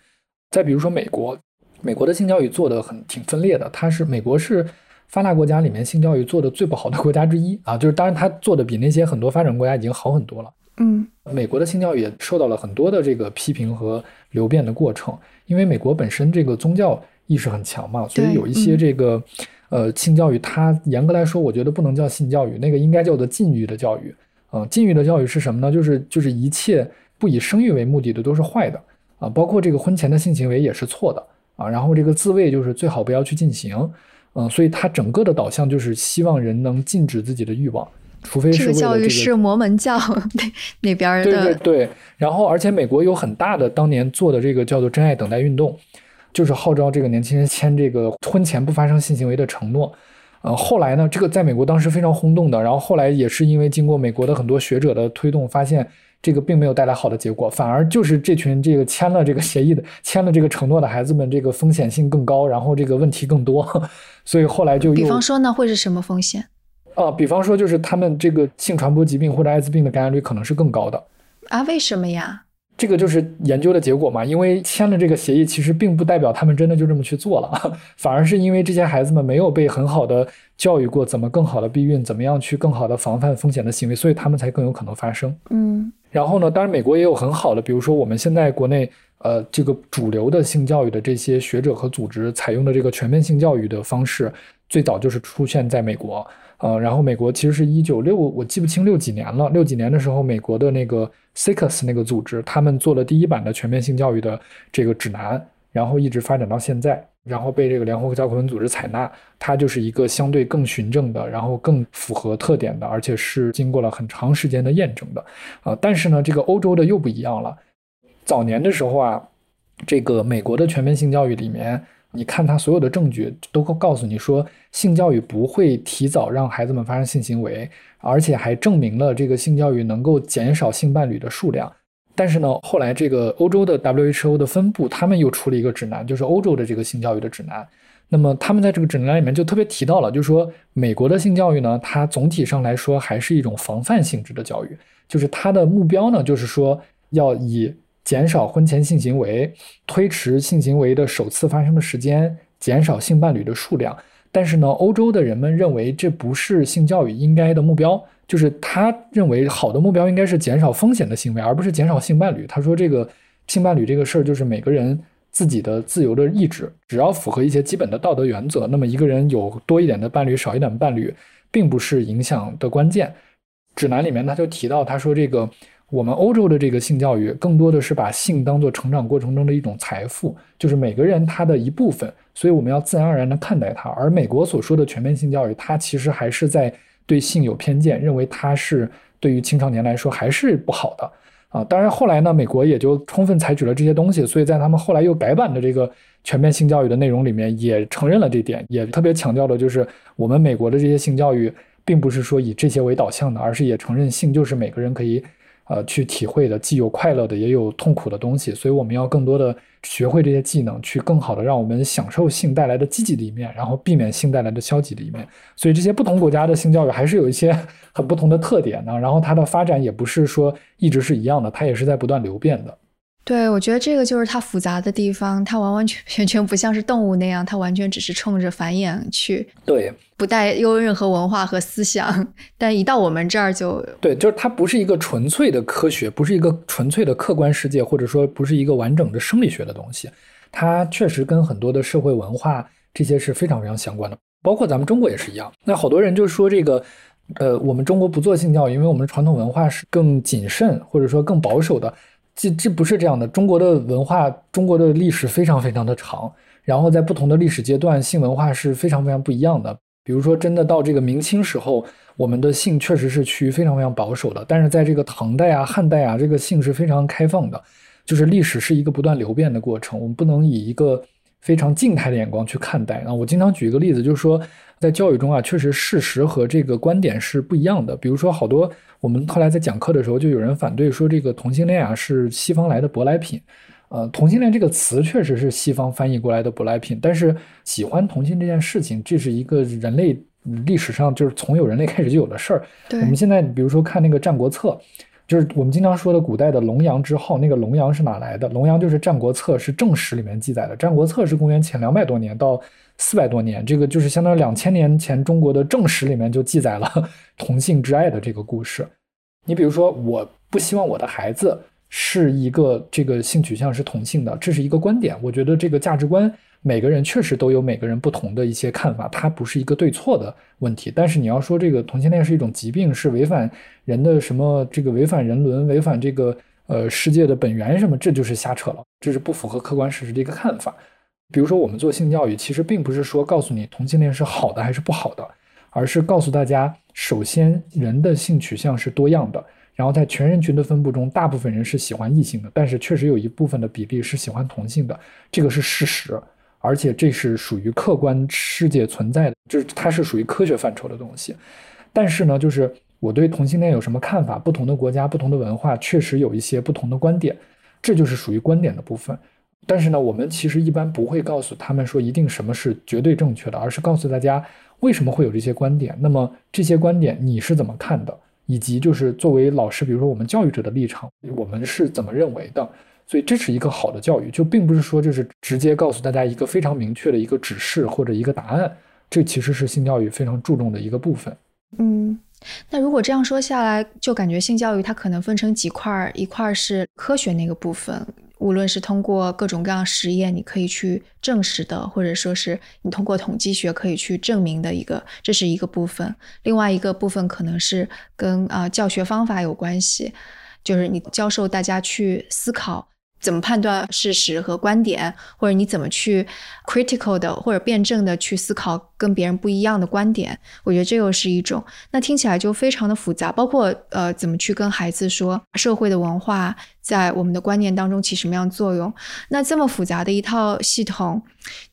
再比如说美国，美国的性教育做的很挺分裂的，它是美国是。发达国家里面性教育做的最不好的国家之一啊，就是当然它做的比那些很多发展国家已经好很多了。嗯，美国的性教育也受到了很多的这个批评和流变的过程，因为美国本身这个宗教意识很强嘛，所以有一些这个呃性教育，它严格来说，我觉得不能叫性教育，那个应该叫做禁欲的教育。嗯，禁欲的教育是什么呢？就是就是一切不以生育为目的的都是坏的啊，包括这个婚前的性行为也是错的啊，然后这个自慰就是最好不要去进行。嗯，所以它整个的导向就是希望人能禁止自己的欲望，除非是这个。教育是摩门教 那那边的。对对对，然后而且美国有很大的当年做的这个叫做“真爱等待运动”，就是号召这个年轻人签这个婚前不发生性行为的承诺。呃，后来呢，这个在美国当时非常轰动的，然后后来也是因为经过美国的很多学者的推动，发现。这个并没有带来好的结果，反而就是这群这个签了这个协议的、签了这个承诺的孩子们，这个风险性更高，然后这个问题更多，所以后来就比方说呢，会是什么风险？啊，比方说就是他们这个性传播疾病或者艾滋病的感染率可能是更高的啊？为什么呀？这个就是研究的结果嘛，因为签了这个协议，其实并不代表他们真的就这么去做了，反而是因为这些孩子们没有被很好的教育过怎么更好的避孕，怎么样去更好的防范风险的行为，所以他们才更有可能发生。嗯，然后呢，当然美国也有很好的，比如说我们现在国内呃这个主流的性教育的这些学者和组织采用的这个全面性教育的方式，最早就是出现在美国。呃，然后美国其实是一九六，我记不清六几年了。六几年的时候，美国的那个 CICUS 那个组织，他们做了第一版的全面性教育的这个指南，然后一直发展到现在，然后被这个联合国教科文组织采纳。它就是一个相对更循证的，然后更符合特点的，而且是经过了很长时间的验证的。啊，但是呢，这个欧洲的又不一样了。早年的时候啊，这个美国的全面性教育里面。你看，他所有的证据都告诉你说，性教育不会提早让孩子们发生性行为，而且还证明了这个性教育能够减少性伴侣的数量。但是呢，后来这个欧洲的 WHO 的分部，他们又出了一个指南，就是欧洲的这个性教育的指南。那么他们在这个指南里面就特别提到了，就是说美国的性教育呢，它总体上来说还是一种防范性质的教育，就是它的目标呢，就是说要以。减少婚前性行为，推迟性行为的首次发生的时间，减少性伴侣的数量。但是呢，欧洲的人们认为这不是性教育应该的目标，就是他认为好的目标应该是减少风险的行为，而不是减少性伴侣。他说这个性伴侣这个事儿就是每个人自己的自由的意志，只要符合一些基本的道德原则，那么一个人有多一点的伴侣，少一点伴侣，并不是影响的关键。指南里面他就提到，他说这个。我们欧洲的这个性教育更多的是把性当做成长过程中的一种财富，就是每个人他的一部分，所以我们要自然而然地看待它。而美国所说的全面性教育，它其实还是在对性有偏见，认为它是对于青少年来说还是不好的。啊。当然后来呢，美国也就充分采取了这些东西，所以在他们后来又改版的这个全面性教育的内容里面，也承认了这点，也特别强调的就是我们美国的这些性教育，并不是说以这些为导向的，而是也承认性就是每个人可以。呃，去体会的既有快乐的，也有痛苦的东西，所以我们要更多的学会这些技能，去更好的让我们享受性带来的积极的一面，然后避免性带来的消极的一面。所以这些不同国家的性教育还是有一些 很不同的特点呢，然后它的发展也不是说一直是一样的，它也是在不断流变的。对，我觉得这个就是它复杂的地方，它完完全全全不像是动物那样，它完全只是冲着繁衍去，对，不带有任何文化和思想。但一到我们这儿就，对，就是它不是一个纯粹的科学，不是一个纯粹的客观世界，或者说不是一个完整的生理学的东西。它确实跟很多的社会文化这些是非常非常相关的，包括咱们中国也是一样。那好多人就说这个，呃，我们中国不做性教育，因为我们的传统文化是更谨慎，或者说更保守的。这这不是这样的，中国的文化，中国的历史非常非常的长，然后在不同的历史阶段，性文化是非常非常不一样的。比如说，真的到这个明清时候，我们的性确实是趋于非常非常保守的，但是在这个唐代啊、汉代啊，这个性是非常开放的。就是历史是一个不断流变的过程，我们不能以一个非常静态的眼光去看待。啊，我经常举一个例子，就是说，在教育中啊，确实事实和这个观点是不一样的。比如说，好多。我们后来在讲课的时候，就有人反对说这个同性恋啊是西方来的舶来品，呃，同性恋这个词确实是西方翻译过来的舶来品，但是喜欢同性这件事情，这是一个人类历史上就是从有人类开始就有的事儿。我们现在比如说看那个《战国策》，就是我们经常说的古代的龙阳之后，那个龙阳是哪来的？龙阳就是《战国策》是正史里面记载的，《战国策》是公元前两百多年到。四百多年，这个就是相当于两千年前中国的正史里面就记载了 同性之爱的这个故事。你比如说，我不希望我的孩子是一个这个性取向是同性的，这是一个观点。我觉得这个价值观，每个人确实都有每个人不同的一些看法，它不是一个对错的问题。但是你要说这个同性恋是一种疾病，是违反人的什么这个违反人伦、违反这个呃世界的本源什么，这就是瞎扯了，这是不符合客观事实的一个看法。比如说，我们做性教育，其实并不是说告诉你同性恋是好的还是不好的，而是告诉大家，首先人的性取向是多样的，然后在全人群的分布中，大部分人是喜欢异性的，但是确实有一部分的比例是喜欢同性的，这个是事实，而且这是属于客观世界存在的，就是它是属于科学范畴的东西。但是呢，就是我对同性恋有什么看法？不同的国家、不同的文化确实有一些不同的观点，这就是属于观点的部分。但是呢，我们其实一般不会告诉他们说一定什么是绝对正确的，而是告诉大家为什么会有这些观点。那么这些观点你是怎么看的？以及就是作为老师，比如说我们教育者的立场，我们是怎么认为的？所以这是一个好的教育，就并不是说就是直接告诉大家一个非常明确的一个指示或者一个答案。这其实是性教育非常注重的一个部分。嗯，那如果这样说下来，就感觉性教育它可能分成几块儿，一块儿是科学那个部分。无论是通过各种各样实验，你可以去证实的，或者说是你通过统计学可以去证明的一个，这是一个部分。另外一个部分可能是跟啊教学方法有关系，就是你教授大家去思考。怎么判断事实和观点，或者你怎么去 critical 的或者辩证的去思考跟别人不一样的观点？我觉得这又是一种。那听起来就非常的复杂，包括呃怎么去跟孩子说社会的文化在我们的观念当中起什么样作用？那这么复杂的一套系统，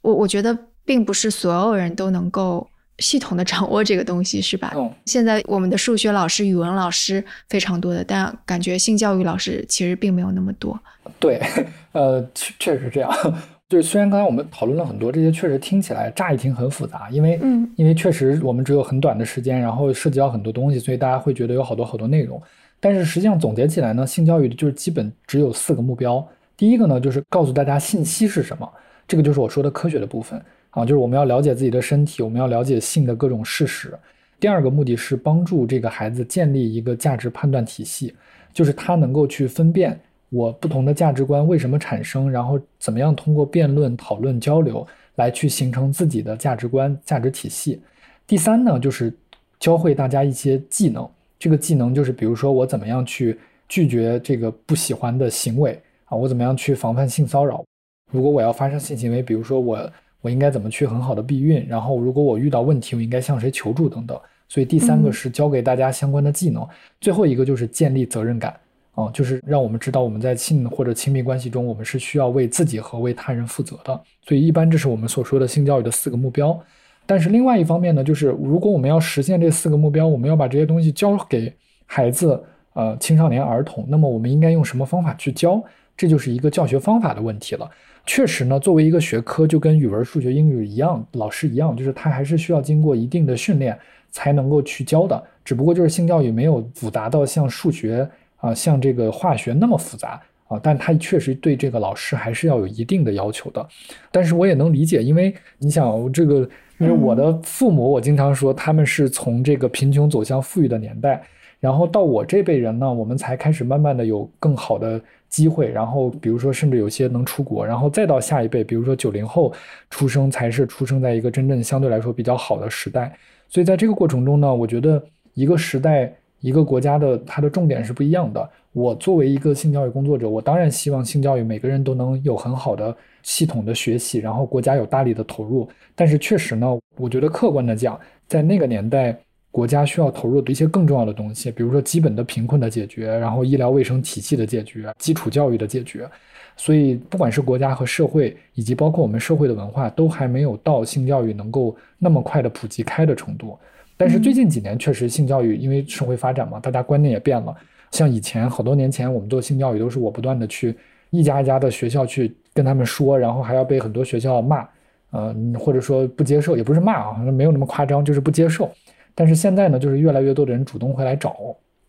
我我觉得并不是所有人都能够。系统的掌握这个东西是吧？嗯，现在我们的数学老师、语文老师非常多的，但感觉性教育老师其实并没有那么多。对，呃，确确实这样。就是虽然刚才我们讨论了很多这些，确实听起来乍一听很复杂，因为嗯，因为确实我们只有很短的时间，然后涉及到很多东西，所以大家会觉得有好多好多内容。但是实际上总结起来呢，性教育就是基本只有四个目标。第一个呢，就是告诉大家信息是什么，这个就是我说的科学的部分。啊，就是我们要了解自己的身体，我们要了解性的各种事实。第二个目的是帮助这个孩子建立一个价值判断体系，就是他能够去分辨我不同的价值观为什么产生，然后怎么样通过辩论、讨论、交流来去形成自己的价值观、价值体系。第三呢，就是教会大家一些技能，这个技能就是比如说我怎么样去拒绝这个不喜欢的行为啊，我怎么样去防范性骚扰。如果我要发生性行为，比如说我。我应该怎么去很好的避孕？然后如果我遇到问题，我应该向谁求助等等。所以第三个是教给大家相关的技能。最后一个就是建立责任感啊，就是让我们知道我们在性或者亲密关系中，我们是需要为自己和为他人负责的。所以，一般这是我们所说的性教育的四个目标。但是，另外一方面呢，就是如果我们要实现这四个目标，我们要把这些东西教给孩子、呃青少年、儿童，那么我们应该用什么方法去教？这就是一个教学方法的问题了。确实呢，作为一个学科，就跟语文、数学、英语一样，老师一样，就是他还是需要经过一定的训练才能够去教的。只不过就是性教育没有复杂到像数学啊、像这个化学那么复杂啊，但他确实对这个老师还是要有一定的要求的。但是我也能理解，因为你想这个，因为我的父母，我经常说他们是从这个贫穷走向富裕的年代。然后到我这辈人呢，我们才开始慢慢的有更好的机会。然后比如说，甚至有些能出国。然后再到下一辈，比如说九零后出生，才是出生在一个真正相对来说比较好的时代。所以在这个过程中呢，我觉得一个时代、一个国家的它的重点是不一样的。我作为一个性教育工作者，我当然希望性教育每个人都能有很好的系统的学习，然后国家有大力的投入。但是确实呢，我觉得客观的讲，在那个年代。国家需要投入的一些更重要的东西，比如说基本的贫困的解决，然后医疗卫生体系的解决，基础教育的解决。所以，不管是国家和社会，以及包括我们社会的文化，都还没有到性教育能够那么快的普及开的程度。但是最近几年，确实性教育因为社会发展嘛，大家观念也变了。像以前好多年前，我们做性教育都是我不断的去一家一家的学校去跟他们说，然后还要被很多学校骂，嗯，或者说不接受，也不是骂啊，没有那么夸张，就是不接受。但是现在呢，就是越来越多的人主动会来找，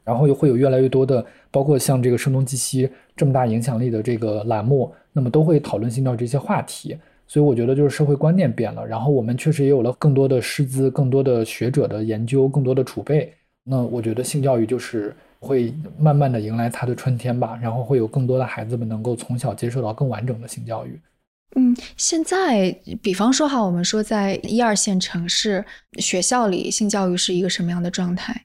然后又会有越来越多的，包括像这个声东击西这么大影响力的这个栏目，那么都会讨论性教育这些话题。所以我觉得就是社会观念变了，然后我们确实也有了更多的师资、更多的学者的研究、更多的储备。那我觉得性教育就是会慢慢的迎来它的春天吧，然后会有更多的孩子们能够从小接受到更完整的性教育。嗯，现在比方说哈，我们说在一二线城市学校里，性教育是一个什么样的状态？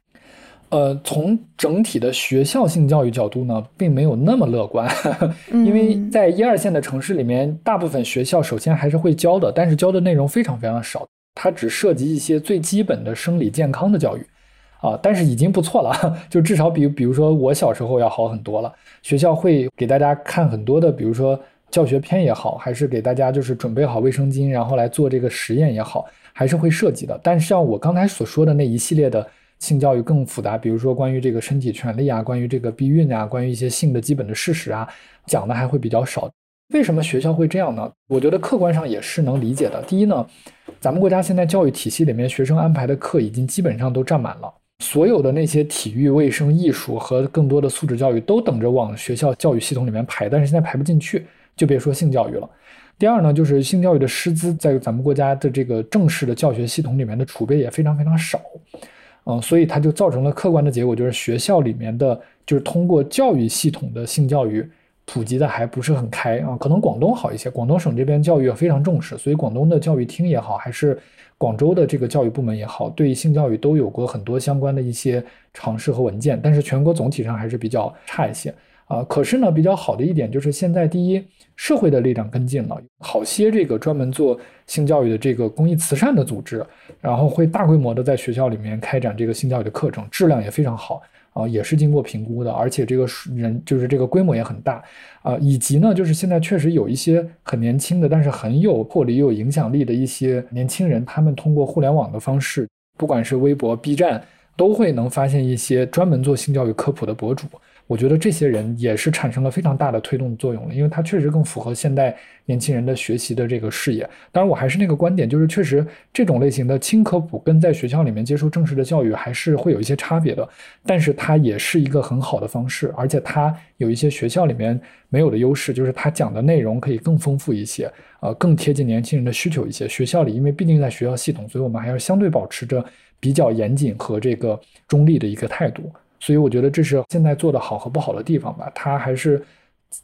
呃，从整体的学校性教育角度呢，并没有那么乐观，因为在一二线的城市里面，大部分学校首先还是会教的，但是教的内容非常非常少，它只涉及一些最基本的生理健康的教育，啊，但是已经不错了，就至少比比如说我小时候要好很多了。学校会给大家看很多的，比如说。教学片也好，还是给大家就是准备好卫生巾，然后来做这个实验也好，还是会涉及的。但是像我刚才所说的那一系列的性教育更复杂，比如说关于这个身体权利啊，关于这个避孕啊，关于一些性的基本的事实啊，讲的还会比较少。为什么学校会这样呢？我觉得客观上也是能理解的。第一呢，咱们国家现在教育体系里面学生安排的课已经基本上都占满了，所有的那些体育、卫生、艺术和更多的素质教育都等着往学校教育系统里面排，但是现在排不进去。就别说性教育了。第二呢，就是性教育的师资在咱们国家的这个正式的教学系统里面的储备也非常非常少，嗯，所以它就造成了客观的结果，就是学校里面的就是通过教育系统的性教育普及的还不是很开啊。可能广东好一些，广东省这边教育非常重视，所以广东的教育厅也好，还是广州的这个教育部门也好，对性教育都有过很多相关的一些尝试和文件，但是全国总体上还是比较差一些。啊，可是呢，比较好的一点就是现在第一，社会的力量跟进了，好些这个专门做性教育的这个公益慈善的组织，然后会大规模的在学校里面开展这个性教育的课程，质量也非常好啊，也是经过评估的，而且这个人就是这个规模也很大啊，以及呢，就是现在确实有一些很年轻的，但是很有魄力有影响力的一些年轻人，他们通过互联网的方式，不管是微博、B 站，都会能发现一些专门做性教育科普的博主。我觉得这些人也是产生了非常大的推动作用了，因为他确实更符合现代年轻人的学习的这个视野。当然，我还是那个观点，就是确实这种类型的轻科普跟在学校里面接受正式的教育还是会有一些差别的。但是它也是一个很好的方式，而且它有一些学校里面没有的优势，就是它讲的内容可以更丰富一些，呃，更贴近年轻人的需求一些。学校里因为毕竟在学校系统，所以我们还要相对保持着比较严谨和这个中立的一个态度。所以我觉得这是现在做的好和不好的地方吧，它还是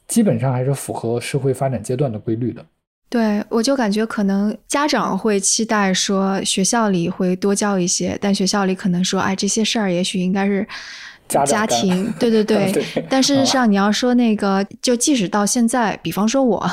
基本上还是符合社会发展阶段的规律的。对，我就感觉可能家长会期待说学校里会多教一些，但学校里可能说，哎，这些事儿也许应该是家庭。对对对。但事实上，你要说那个，就即使到现在，比方说我，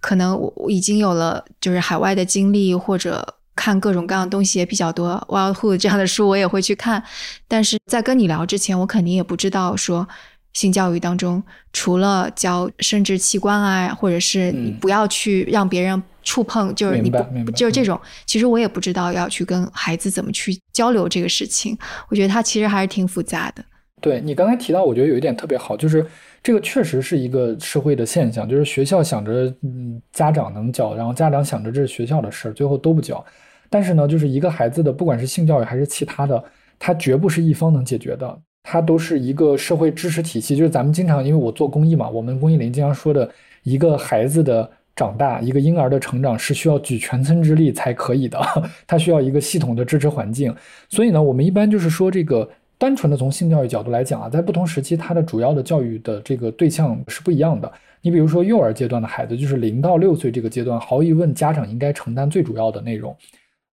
可能我已经有了就是海外的经历或者。看各种各样的东西也比较多，Wildhood 这样的书我也会去看，但是在跟你聊之前，我肯定也不知道说性教育当中，除了教生殖器官啊，或者是你不要去让别人触碰，就是你不就是这种，其实我也不知道要去跟孩子怎么去交流这个事情。我觉得它其实还是挺复杂的。对你刚才提到，我觉得有一点特别好，就是这个确实是一个社会的现象，就是学校想着嗯家长能教，然后家长想着这是学校的事儿，最后都不教。但是呢，就是一个孩子的不管是性教育还是其他的，它绝不是一方能解决的。它都是一个社会支持体系，就是咱们经常，因为我做公益嘛，我们公益里经常说的，一个孩子的长大，一个婴儿的成长是需要举全村之力才可以的，它需要一个系统的支持环境。所以呢，我们一般就是说，这个单纯的从性教育角度来讲啊，在不同时期，它的主要的教育的这个对象是不一样的。你比如说幼儿阶段的孩子，就是零到六岁这个阶段，毫无疑问，家长应该承担最主要的内容，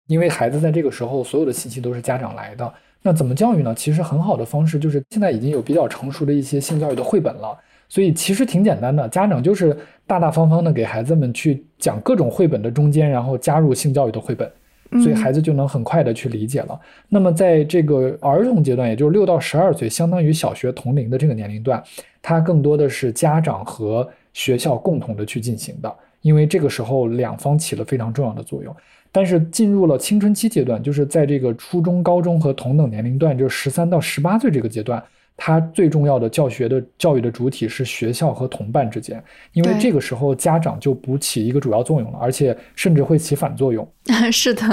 因为孩子在这个时候，所有的信息都是家长来的。那怎么教育呢？其实很好的方式就是现在已经有比较成熟的一些性教育的绘本了，所以其实挺简单的。家长就是大大方方的给孩子们去讲各种绘本的中间，然后加入性教育的绘本，所以孩子就能很快的去理解了。那么在这个儿童阶段，也就是六到十二岁，相当于小学同龄的这个年龄段，它更多的是家长和学校共同的去进行的，因为这个时候两方起了非常重要的作用。但是进入了青春期阶段，就是在这个初中、高中和同等年龄段，就是十三到十八岁这个阶段，它最重要的教学的教育的主体是学校和同伴之间，因为这个时候家长就不起一个主要作用了，而且甚至会起反作用。是的，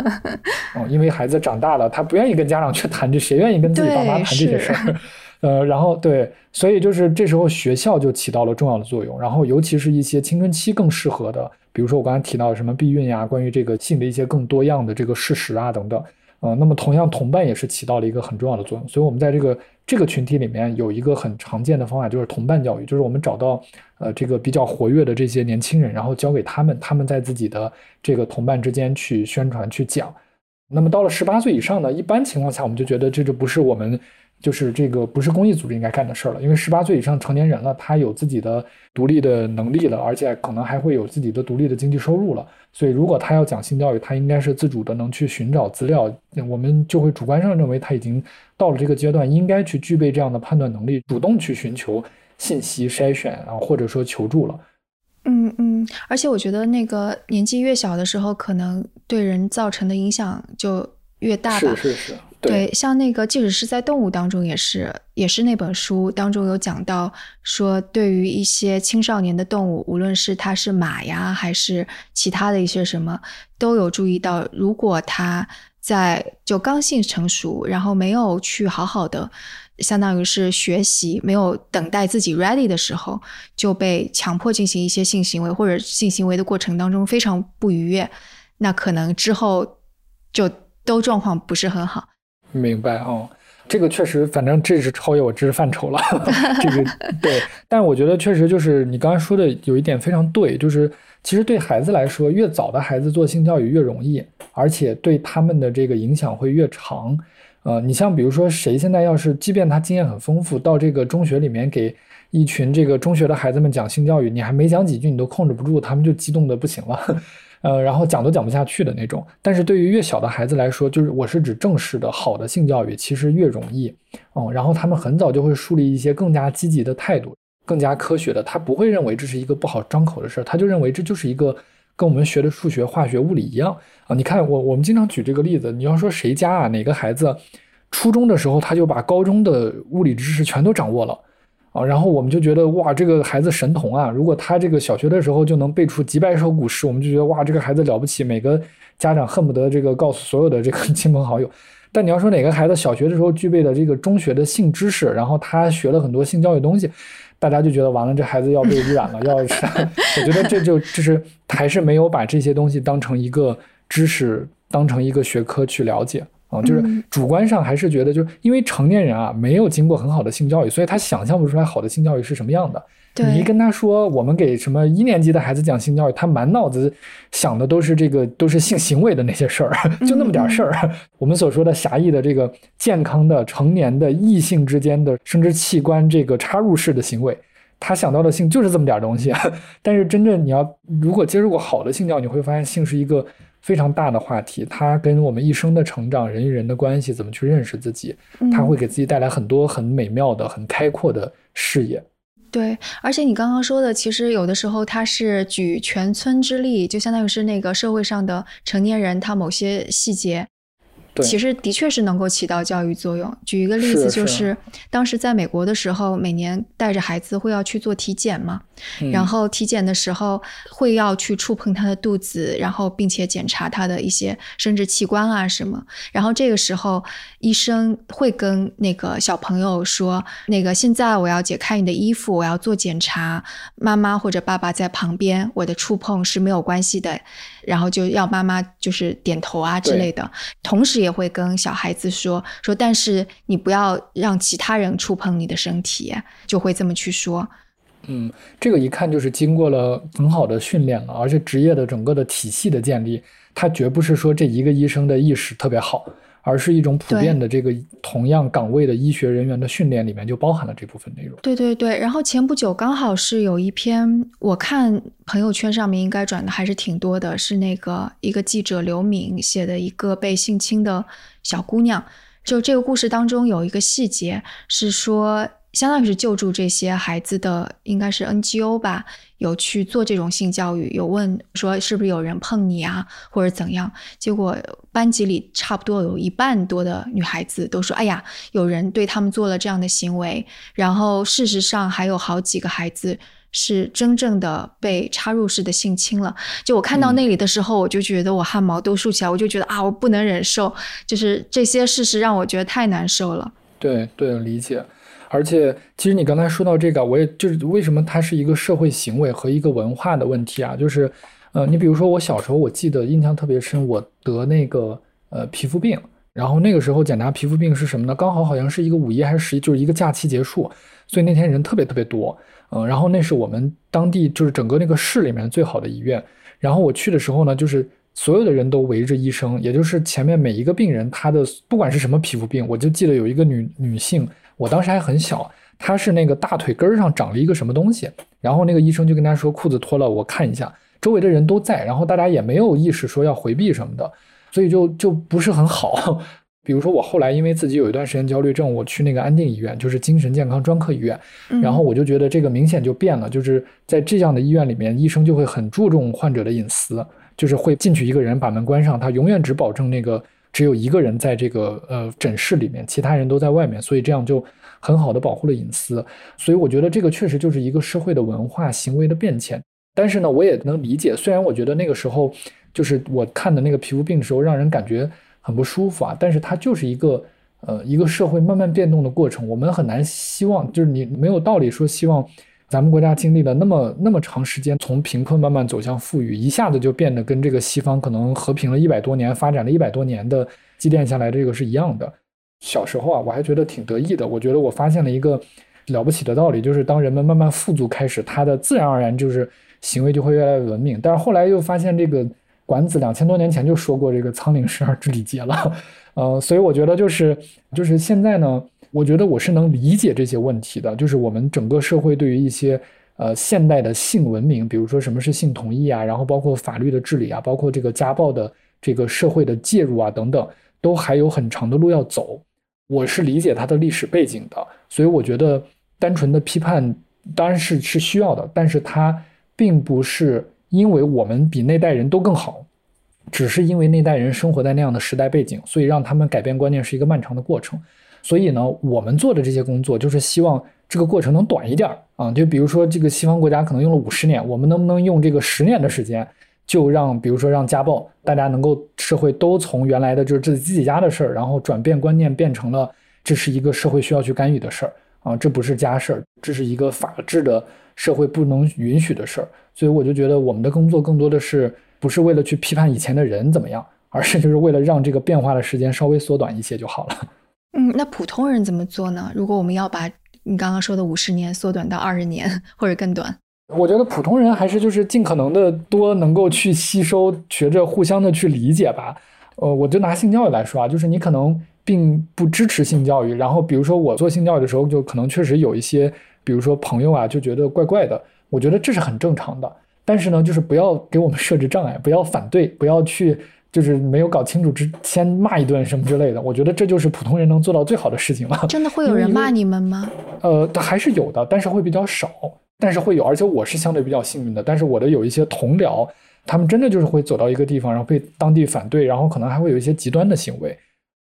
哦，因为孩子长大了，他不愿意跟家长去谈这，谁愿意跟自己爸妈谈这些事儿？呃，然后对，所以就是这时候学校就起到了重要的作用，然后尤其是一些青春期更适合的。比如说我刚才提到的什么避孕呀，关于这个性的一些更多样的这个事实啊等等，呃，那么同样同伴也是起到了一个很重要的作用。所以，我们在这个这个群体里面有一个很常见的方法，就是同伴教育，就是我们找到呃这个比较活跃的这些年轻人，然后教给他们，他们在自己的这个同伴之间去宣传去讲。那么到了十八岁以上呢，一般情况下我们就觉得这就不是我们。就是这个不是公益组织应该干的事儿了，因为十八岁以上成年人了，他有自己的独立的能力了，而且可能还会有自己的独立的经济收入了。所以，如果他要讲性教育，他应该是自主的，能去寻找资料。我们就会主观上认为他已经到了这个阶段，应该去具备这样的判断能力，主动去寻求信息筛选啊，或者说求助了。嗯嗯，而且我觉得那个年纪越小的时候，可能对人造成的影响就越大吧。是是是。对，像那个，即使是在动物当中，也是，也是那本书当中有讲到，说对于一些青少年的动物，无论是它是马呀，还是其他的一些什么，都有注意到，如果它在就刚性成熟，然后没有去好好的，相当于是学习，没有等待自己 ready 的时候，就被强迫进行一些性行为，或者性行为的过程当中非常不愉悦，那可能之后就都状况不是很好。明白哦，这个确实，反正这是超越我知识范畴了。这个对，但我觉得确实就是你刚才说的有一点非常对，就是其实对孩子来说，越早的孩子做性教育越容易，而且对他们的这个影响会越长。呃，你像比如说谁现在要是，即便他经验很丰富，到这个中学里面给一群这个中学的孩子们讲性教育，你还没讲几句，你都控制不住，他们就激动的不行了。呃，然后讲都讲不下去的那种。但是对于越小的孩子来说，就是我是指正式的好的性教育，其实越容易。嗯，然后他们很早就会树立一些更加积极的态度，更加科学的。他不会认为这是一个不好张口的事儿，他就认为这就是一个跟我们学的数学、化学、物理一样啊。你看，我我们经常举这个例子，你要说谁家啊，哪个孩子初中的时候他就把高中的物理知识全都掌握了。啊，然后我们就觉得哇，这个孩子神童啊！如果他这个小学的时候就能背出几百首古诗，我们就觉得哇，这个孩子了不起。每个家长恨不得这个告诉所有的这个 亲朋好友。但你要说哪个孩子小学的时候具备的这个中学的性知识，然后他学了很多性教育东西，大家就觉得完了，这孩子要被污染了。要是 我觉得这就就是还是没有把这些东西当成一个知识，当成一个学科去了解。啊，就是主观上还是觉得，就是因为成年人啊没有经过很好的性教育，所以他想象不出来好的性教育是什么样的。你一跟他说，我们给什么一年级的孩子讲性教育，他满脑子想的都是这个，都是性行为的那些事儿，就那么点事儿。我们所说的狭义的这个健康的成年的异性之间的生殖器官这个插入式的行为，他想到的性就是这么点东西。但是真正你要如果接受过好的性教育，你会发现性是一个。非常大的话题，它跟我们一生的成长、人与人的关系，怎么去认识自己，它会给自己带来很多很美妙的、很开阔的视野。对，而且你刚刚说的，其实有的时候他是举全村之力，就相当于是那个社会上的成年人，他某些细节。其实的确是能够起到教育作用。举一个例子，就是当时在美国的时候，每年带着孩子会要去做体检嘛，然后体检的时候会要去触碰他的肚子，然后并且检查他的一些生殖器官啊什么。然后这个时候医生会跟那个小朋友说：“那个现在我要解开你的衣服，我要做检查，妈妈或者爸爸在旁边，我的触碰是没有关系的。”然后就要妈妈就是点头啊之类的，同时。也会跟小孩子说说，但是你不要让其他人触碰你的身体，就会这么去说。嗯，这个一看就是经过了很好的训练了，而且职业的整个的体系的建立，它绝不是说这一个医生的意识特别好。而是一种普遍的这个同样岗位的医学人员的训练里面就包含了这部分内容。对对对，然后前不久刚好是有一篇，我看朋友圈上面应该转的还是挺多的，是那个一个记者刘敏写的一个被性侵的小姑娘。就这个故事当中有一个细节是说。相当于是救助这些孩子的，应该是 NGO 吧，有去做这种性教育，有问说是不是有人碰你啊，或者怎样？结果班级里差不多有一半多的女孩子都说：“哎呀，有人对他们做了这样的行为。”然后事实上还有好几个孩子是真正的被插入式的性侵了。就我看到那里的时候，我就觉得我汗毛都竖起来，我就觉得啊，我不能忍受，就是这些事实让我觉得太难受了。对对，理解。而且，其实你刚才说到这个，我也就是为什么它是一个社会行为和一个文化的问题啊？就是，呃，你比如说我小时候，我记得印象特别深，我得那个呃皮肤病，然后那个时候检查皮肤病是什么呢？刚好好像是一个五一还是十一，就是一个假期结束，所以那天人特别特别多，嗯，然后那是我们当地就是整个那个市里面最好的医院，然后我去的时候呢，就是所有的人都围着医生，也就是前面每一个病人他的不管是什么皮肤病，我就记得有一个女女性。我当时还很小，他是那个大腿根上长了一个什么东西，然后那个医生就跟他说裤子脱了，我看一下，周围的人都在，然后大家也没有意识说要回避什么的，所以就就不是很好。比如说我后来因为自己有一段时间焦虑症，我去那个安定医院，就是精神健康专科医院，然后我就觉得这个明显就变了，就是在这样的医院里面，医生就会很注重患者的隐私，就是会进去一个人把门关上，他永远只保证那个。只有一个人在这个呃诊室里面，其他人都在外面，所以这样就很好的保护了隐私。所以我觉得这个确实就是一个社会的文化行为的变迁。但是呢，我也能理解，虽然我觉得那个时候就是我看的那个皮肤病的时候，让人感觉很不舒服啊，但是它就是一个呃一个社会慢慢变动的过程。我们很难希望，就是你没有道理说希望。咱们国家经历了那么那么长时间，从贫困慢慢走向富裕，一下子就变得跟这个西方可能和平了一百多年、发展了一百多年的积淀下来这个是一样的。小时候啊，我还觉得挺得意的。我觉得我发现了一个了不起的道理，就是当人们慢慢富足开始，他的自然而然就是行为就会越来越文明。但是后来又发现，这个管子两千多年前就说过这个“仓廪实而知礼节”了。呃，所以我觉得就是就是现在呢。我觉得我是能理解这些问题的，就是我们整个社会对于一些呃现代的性文明，比如说什么是性同意啊，然后包括法律的治理啊，包括这个家暴的这个社会的介入啊等等，都还有很长的路要走。我是理解它的历史背景的，所以我觉得单纯的批判当然是是需要的，但是它并不是因为我们比那代人都更好，只是因为那代人生活在那样的时代背景，所以让他们改变观念是一个漫长的过程。所以呢，我们做的这些工作就是希望这个过程能短一点啊。就比如说，这个西方国家可能用了五十年，我们能不能用这个十年的时间，就让比如说让家暴，大家能够社会都从原来的就是自己自己家的事儿，然后转变观念，变成了这是一个社会需要去干预的事儿啊，这不是家事儿，这是一个法治的社会不能允许的事儿。所以我就觉得我们的工作更多的是不是为了去批判以前的人怎么样，而是就是为了让这个变化的时间稍微缩短一些就好了。嗯，那普通人怎么做呢？如果我们要把你刚刚说的五十年缩短到二十年 或者更短，我觉得普通人还是就是尽可能的多能够去吸收，学着互相的去理解吧。呃，我就拿性教育来说啊，就是你可能并不支持性教育，然后比如说我做性教育的时候，就可能确实有一些，比如说朋友啊，就觉得怪怪的。我觉得这是很正常的。但是呢，就是不要给我们设置障碍，不要反对，不要去就是没有搞清楚之先骂一顿什么之类的。我觉得这就是普通人能做到最好的事情了。真的会有人骂你们吗？呃，还是有的，但是会比较少，但是会有，而且我是相对比较幸运的。但是我的有一些同僚，他们真的就是会走到一个地方，然后被当地反对，然后可能还会有一些极端的行为。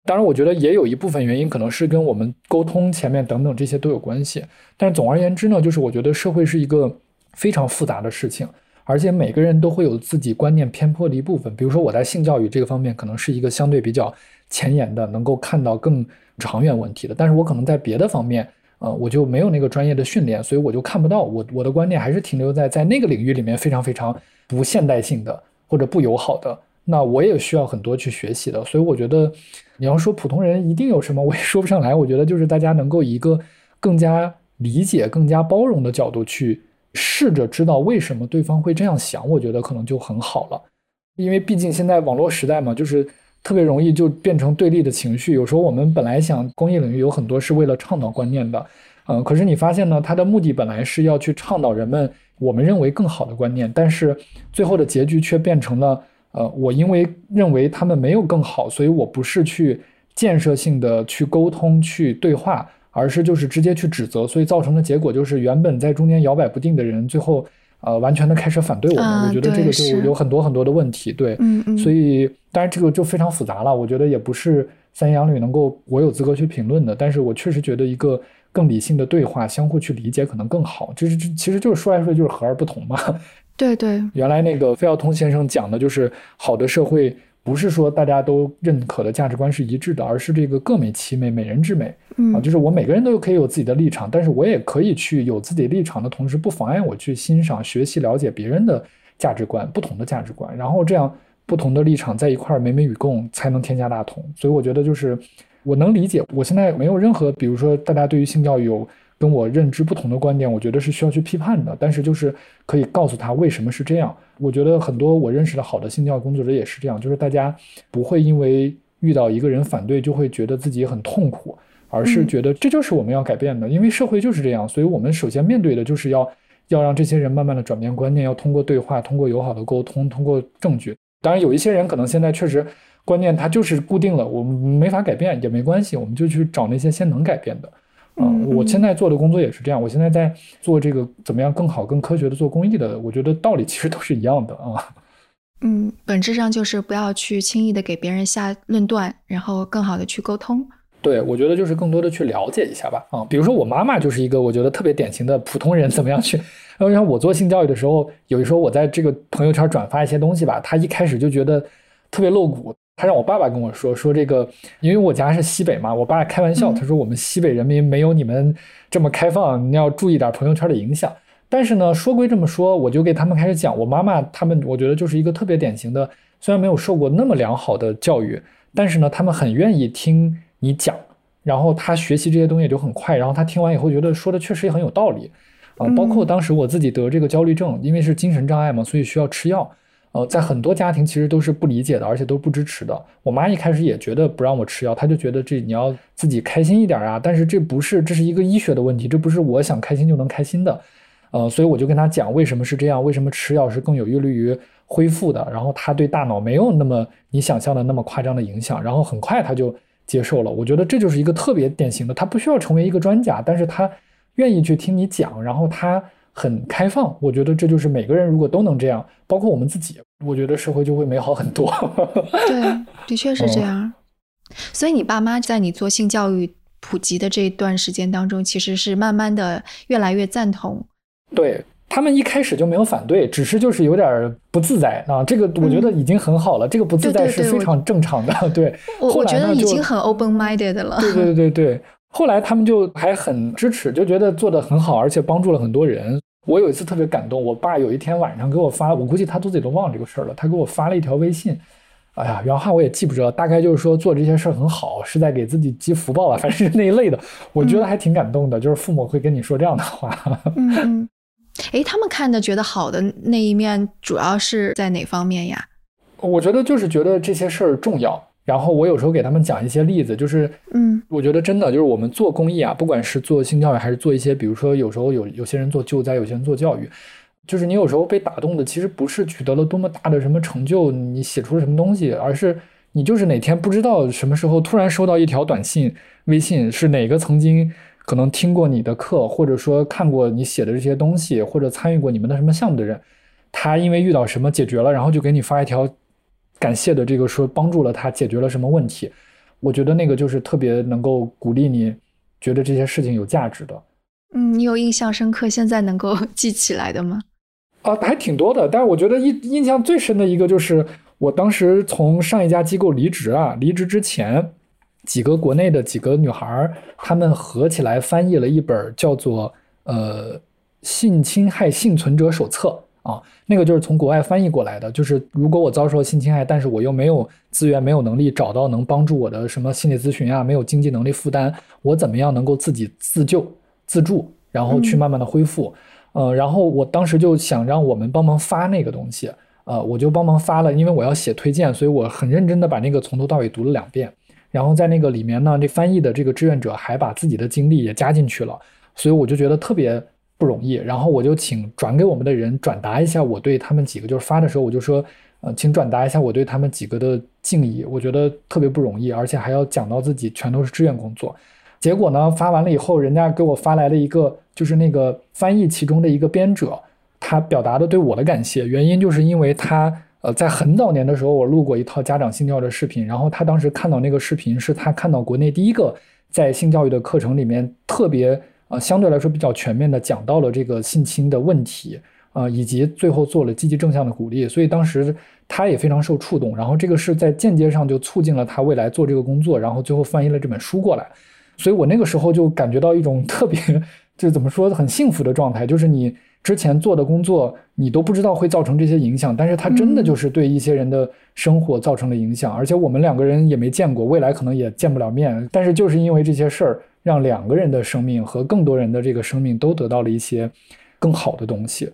当然，我觉得也有一部分原因可能是跟我们沟通前面等等这些都有关系。但总而言之呢，就是我觉得社会是一个非常复杂的事情，而且每个人都会有自己观念偏颇的一部分。比如说我在性教育这个方面，可能是一个相对比较前沿的，能够看到更长远问题的。但是我可能在别的方面，呃，我就没有那个专业的训练，所以我就看不到。我我的观念还是停留在在那个领域里面非常非常不现代性的或者不友好的。那我也需要很多去学习的，所以我觉得你要说普通人一定有什么，我也说不上来。我觉得就是大家能够以一个更加理解、更加包容的角度去试着知道为什么对方会这样想，我觉得可能就很好了。因为毕竟现在网络时代嘛，就是特别容易就变成对立的情绪。有时候我们本来想公益领域有很多是为了倡导观念的，嗯，可是你发现呢，它的目的本来是要去倡导人们我们认为更好的观念，但是最后的结局却变成了。呃，我因为认为他们没有更好，所以我不是去建设性的去沟通、去对话，而是就是直接去指责，所以造成的结果就是原本在中间摇摆不定的人，最后呃完全的开始反对我们。我觉得这个就有很多很多的问题。对，嗯嗯。所以当然这个就非常复杂了，我觉得也不是三言两语能够我有资格去评论的。但是我确实觉得一个更理性的对话，相互去理解可能更好。就是这其实就是说来说去就是和而不同嘛。对对，原来那个费孝通先生讲的就是好的社会，不是说大家都认可的价值观是一致的，而是这个各美其美，美人之美。啊，就是我每个人都可以有自己的立场，但是我也可以去有自己立场的同时，不妨碍我去欣赏、学习、了解别人的价值观，不同的价值观，然后这样不同的立场在一块儿美美与共，才能天下大同。所以我觉得就是我能理解，我现在没有任何，比如说大家对于性教育有。跟我认知不同的观点，我觉得是需要去批判的。但是就是可以告诉他为什么是这样。我觉得很多我认识的好的性教育工作者也是这样，就是大家不会因为遇到一个人反对就会觉得自己很痛苦，而是觉得这就是我们要改变的，因为社会就是这样。所以我们首先面对的就是要要让这些人慢慢的转变观念，要通过对话，通过友好的沟通，通过证据。当然有一些人可能现在确实观念他就是固定了，我们没法改变也没关系，我们就去找那些先能改变的。嗯，我现在做的工作也是这样。我现在在做这个怎么样更好、更科学的做公益的，我觉得道理其实都是一样的啊。嗯，本质上就是不要去轻易的给别人下论断，然后更好的去沟通。对，我觉得就是更多的去了解一下吧。啊，比如说我妈妈就是一个我觉得特别典型的普通人，怎么样去？然后像我做性教育的时候，有的时候我在这个朋友圈转发一些东西吧，她一开始就觉得特别露骨。他让我爸爸跟我说说这个，因为我家是西北嘛，我爸开玩笑，他说我们西北人民没有你们这么开放，你要注意点朋友圈的影响。但是呢，说归这么说，我就给他们开始讲，我妈妈他们，我觉得就是一个特别典型的，虽然没有受过那么良好的教育，但是呢，他们很愿意听你讲，然后他学习这些东西也就很快，然后他听完以后觉得说的确实也很有道理啊。包括当时我自己得这个焦虑症，因为是精神障碍嘛，所以需要吃药。呃，在很多家庭其实都是不理解的，而且都不支持的。我妈一开始也觉得不让我吃药，她就觉得这你要自己开心一点啊。但是这不是，这是一个医学的问题，这不是我想开心就能开心的。呃，所以我就跟她讲为什么是这样，为什么吃药是更有利于恢复的。然后她对大脑没有那么你想象的那么夸张的影响。然后很快她就接受了。我觉得这就是一个特别典型的，她不需要成为一个专家，但是她愿意去听你讲，然后她。很开放，我觉得这就是每个人如果都能这样，包括我们自己，我觉得社会就会美好很多。对，的确是这样。所以你爸妈在你做性教育普及的这一段时间当中，其实是慢慢的越来越赞同。对他们一开始就没有反对，只是就是有点不自在啊。这个我觉得已经很好了，这个不自在是非常正常的。对，我我觉得已经很 open minded 了。对对对对对。后来他们就还很支持，就觉得做的很好，而且帮助了很多人。我有一次特别感动，我爸有一天晚上给我发，我估计他自己都忘了这个事儿了。他给我发了一条微信，哎呀，原话我也记不着，大概就是说做这些事儿很好，是在给自己积福报啊，反正是那一类的。我觉得还挺感动的，就是父母会跟你说这样的话。嗯，哎，他们看的觉得好的那一面，主要是在哪方面呀？我觉得就是觉得这些事儿重要。然后我有时候给他们讲一些例子，就是，嗯，我觉得真的就是我们做公益啊，不管是做性教育还是做一些，比如说有时候有有些人做救灾，有些人做教育，就是你有时候被打动的，其实不是取得了多么大的什么成就，你写出了什么东西，而是你就是哪天不知道什么时候突然收到一条短信、微信，是哪个曾经可能听过你的课，或者说看过你写的这些东西，或者参与过你们的什么项目的人，他因为遇到什么解决了，然后就给你发一条感谢的这个说帮助了他解决了什么问题。我觉得那个就是特别能够鼓励你，觉得这些事情有价值的。嗯，你有印象深刻，现在能够记起来的吗？啊，还挺多的。但是我觉得印印象最深的一个就是，我当时从上一家机构离职啊，离职之前，几个国内的几个女孩儿，她们合起来翻译了一本叫做《呃性侵害幸存者手册》。啊，那个就是从国外翻译过来的。就是如果我遭受性侵害，但是我又没有资源、没有能力找到能帮助我的什么心理咨询啊，没有经济能力负担，我怎么样能够自己自救、自助，然后去慢慢的恢复？呃，然后我当时就想让我们帮忙发那个东西，呃，我就帮忙发了，因为我要写推荐，所以我很认真的把那个从头到尾读了两遍。然后在那个里面呢，这翻译的这个志愿者还把自己的经历也加进去了，所以我就觉得特别。不容易，然后我就请转给我们的人转达一下我对他们几个，就是发的时候我就说，呃，请转达一下我对他们几个的敬意。我觉得特别不容易，而且还要讲到自己全都是志愿工作。结果呢，发完了以后，人家给我发来了一个，就是那个翻译其中的一个编者，他表达的对我的感谢，原因就是因为他，呃，在很早年的时候我录过一套家长性教育的视频，然后他当时看到那个视频是他看到国内第一个在性教育的课程里面特别。啊，相对来说比较全面的讲到了这个性侵的问题啊，以及最后做了积极正向的鼓励，所以当时他也非常受触动。然后这个是在间接上就促进了他未来做这个工作，然后最后翻译了这本书过来。所以我那个时候就感觉到一种特别，就怎么说很幸福的状态，就是你之前做的工作你都不知道会造成这些影响，但是他真的就是对一些人的生活造成了影响，而且我们两个人也没见过，未来可能也见不了面，但是就是因为这些事儿。让两个人的生命和更多人的这个生命都得到了一些更好的东西，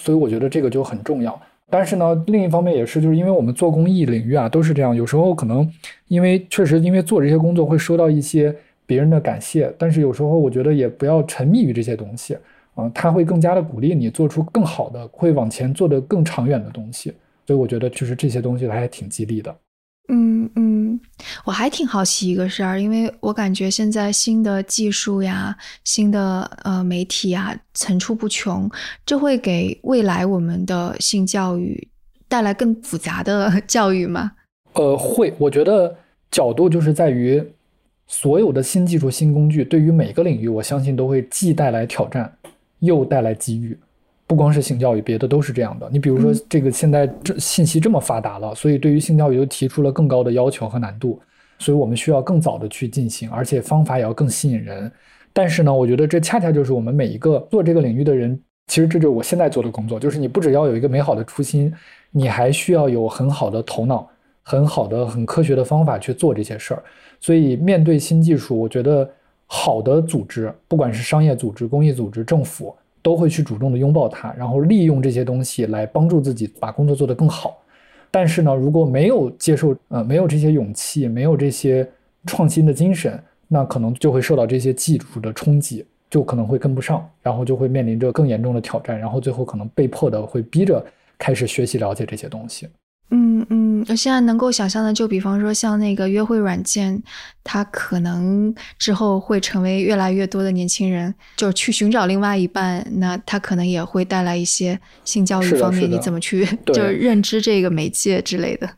所以我觉得这个就很重要。但是呢，另一方面也是，就是因为我们做公益领域啊，都是这样。有时候可能因为确实因为做这些工作会收到一些别人的感谢，但是有时候我觉得也不要沉迷于这些东西啊，他会更加的鼓励你做出更好的，会往前做的更长远的东西。所以我觉得就是这些东西还挺激励的。嗯嗯，我还挺好奇一个事儿，因为我感觉现在新的技术呀、新的呃媒体啊层出不穷，这会给未来我们的性教育带来更复杂的教育吗？呃，会。我觉得角度就是在于，所有的新技术、新工具对于每个领域，我相信都会既带来挑战，又带来机遇。不光是性教育，别的都是这样的。你比如说，这个现在这信息这么发达了，所以对于性教育又提出了更高的要求和难度，所以我们需要更早的去进行，而且方法也要更吸引人。但是呢，我觉得这恰恰就是我们每一个做这个领域的人，其实这就是我现在做的工作，就是你不只要有一个美好的初心，你还需要有很好的头脑、很好的、很科学的方法去做这些事儿。所以面对新技术，我觉得好的组织，不管是商业组织、公益组织、政府。都会去主动的拥抱它，然后利用这些东西来帮助自己把工作做得更好。但是呢，如果没有接受，呃，没有这些勇气，没有这些创新的精神，那可能就会受到这些技术的冲击，就可能会跟不上，然后就会面临着更严重的挑战，然后最后可能被迫的会逼着开始学习了解这些东西。嗯嗯，我现在能够想象的，就比方说像那个约会软件，它可能之后会成为越来越多的年轻人就去寻找另外一半，那它可能也会带来一些性教育方面，你怎么去就是认知这个媒介之类的。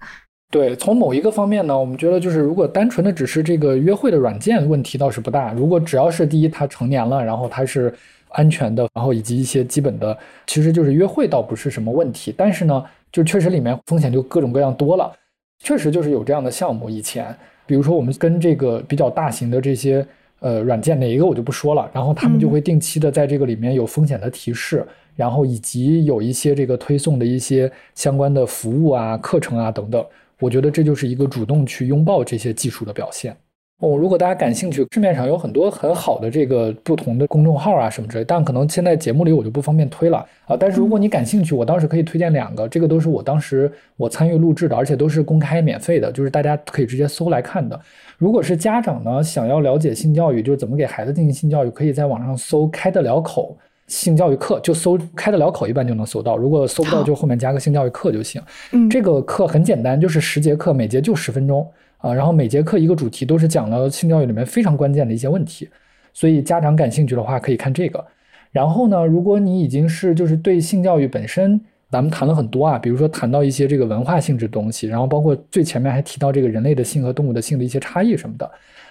对，从某一个方面呢，我们觉得就是如果单纯的只是这个约会的软件问题倒是不大，如果只要是第一他成年了，然后他是安全的，然后以及一些基本的，其实就是约会倒不是什么问题，但是呢。就确实里面风险就各种各样多了，确实就是有这样的项目。以前，比如说我们跟这个比较大型的这些呃软件，哪一个我就不说了，然后他们就会定期的在这个里面有风险的提示，然后以及有一些这个推送的一些相关的服务啊、课程啊等等。我觉得这就是一个主动去拥抱这些技术的表现。哦，如果大家感兴趣，市面上有很多很好的这个不同的公众号啊什么之类，但可能现在节目里我就不方便推了啊。但是如果你感兴趣，我当时可以推荐两个，这个都是我当时我参与录制的，而且都是公开免费的，就是大家可以直接搜来看的。如果是家长呢，想要了解性教育，就是怎么给孩子进行性教育，可以在网上搜“开得了口”，性教育课，就搜开得了口，一般就能搜到。如果搜不到，就后面加个性教育课就行。嗯，这个课很简单，就是十节课，每节就十分钟啊。然后每节课一个主题，都是讲了性教育里面非常关键的一些问题。所以家长感兴趣的话，可以看这个。然后呢，如果你已经是就是对性教育本身，咱们谈了很多啊，比如说谈到一些这个文化性质东西，然后包括最前面还提到这个人类的性和动物的性的一些差异什么的。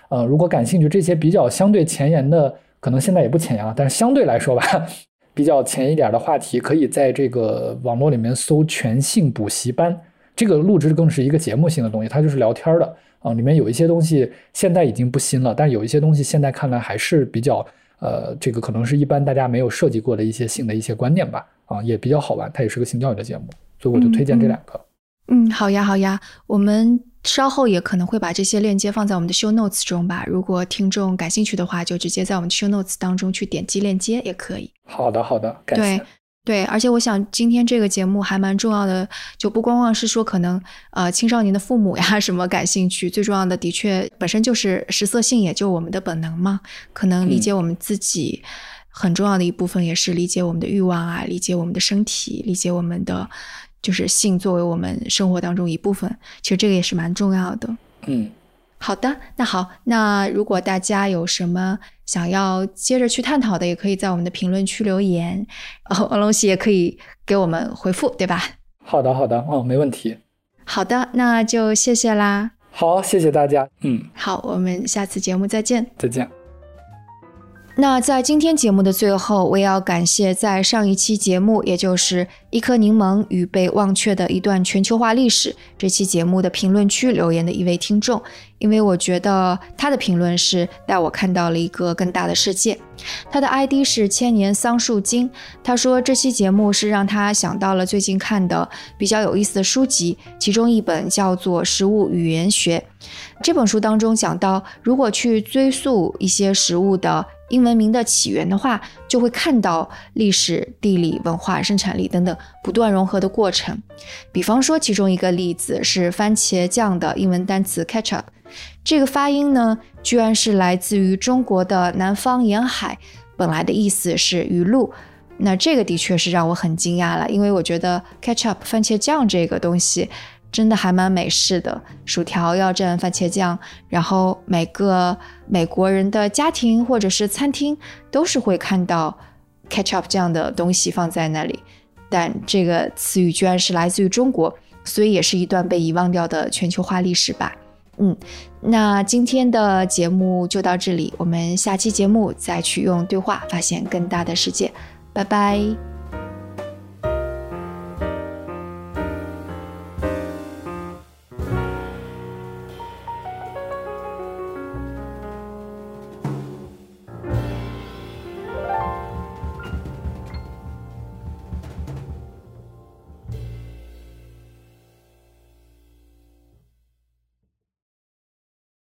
呃，如果感兴趣这些比较相对前沿的，可能现在也不前沿了，但是相对来说吧，比较前一点的话题，可以在这个网络里面搜“全性补习班”。这个录制更是一个节目性的东西，它就是聊天的啊。里面有一些东西现在已经不新了，但有一些东西现在看来还是比较。呃，这个可能是一般大家没有涉及过的一些性的一些观念吧，啊，也比较好玩，它也是个性教育的节目，所以我就推荐这两个。嗯，好呀，好呀，我们稍后也可能会把这些链接放在我们的 show notes 中吧。如果听众感兴趣的话，就直接在我们的 show notes 当中去点击链接也可以。好的，好的，感谢。对。对，而且我想今天这个节目还蛮重要的，就不光光是说可能呃青少年的父母呀什么感兴趣，最重要的的确本身就是食色性也，就我们的本能嘛，可能理解我们自己很重要的一部分，也是理解我们的欲望啊，理解我们的身体，理解我们的就是性作为我们生活当中一部分，其实这个也是蛮重要的。嗯。好的，那好，那如果大家有什么想要接着去探讨的，也可以在我们的评论区留言，然后，王龙喜也可以给我们回复，对吧？好的，好的，哦，没问题。好的，那就谢谢啦。好，谢谢大家。嗯，好，我们下次节目再见。再见。那在今天节目的最后，我也要感谢在上一期节目，也就是《一颗柠檬与被忘却的一段全球化历史》这期节目的评论区留言的一位听众，因为我觉得他的评论是带我看到了一个更大的世界。他的 ID 是千年桑树精，他说这期节目是让他想到了最近看的比较有意思的书籍，其中一本叫做《食物语言学》。这本书当中讲到，如果去追溯一些食物的。英文名的起源的话，就会看到历史、地理、文化、生产力等等不断融合的过程。比方说，其中一个例子是番茄酱的英文单词 ketchup，这个发音呢，居然是来自于中国的南方沿海，本来的意思是鱼露。那这个的确是让我很惊讶了，因为我觉得 ketchup 番茄酱这个东西。真的还蛮美式的，薯条要蘸番茄酱，然后每个美国人的家庭或者是餐厅都是会看到 ketchup 这样的东西放在那里，但这个词语居然是来自于中国，所以也是一段被遗忘掉的全球化历史吧。嗯，那今天的节目就到这里，我们下期节目再去用对话发现更大的世界，拜拜。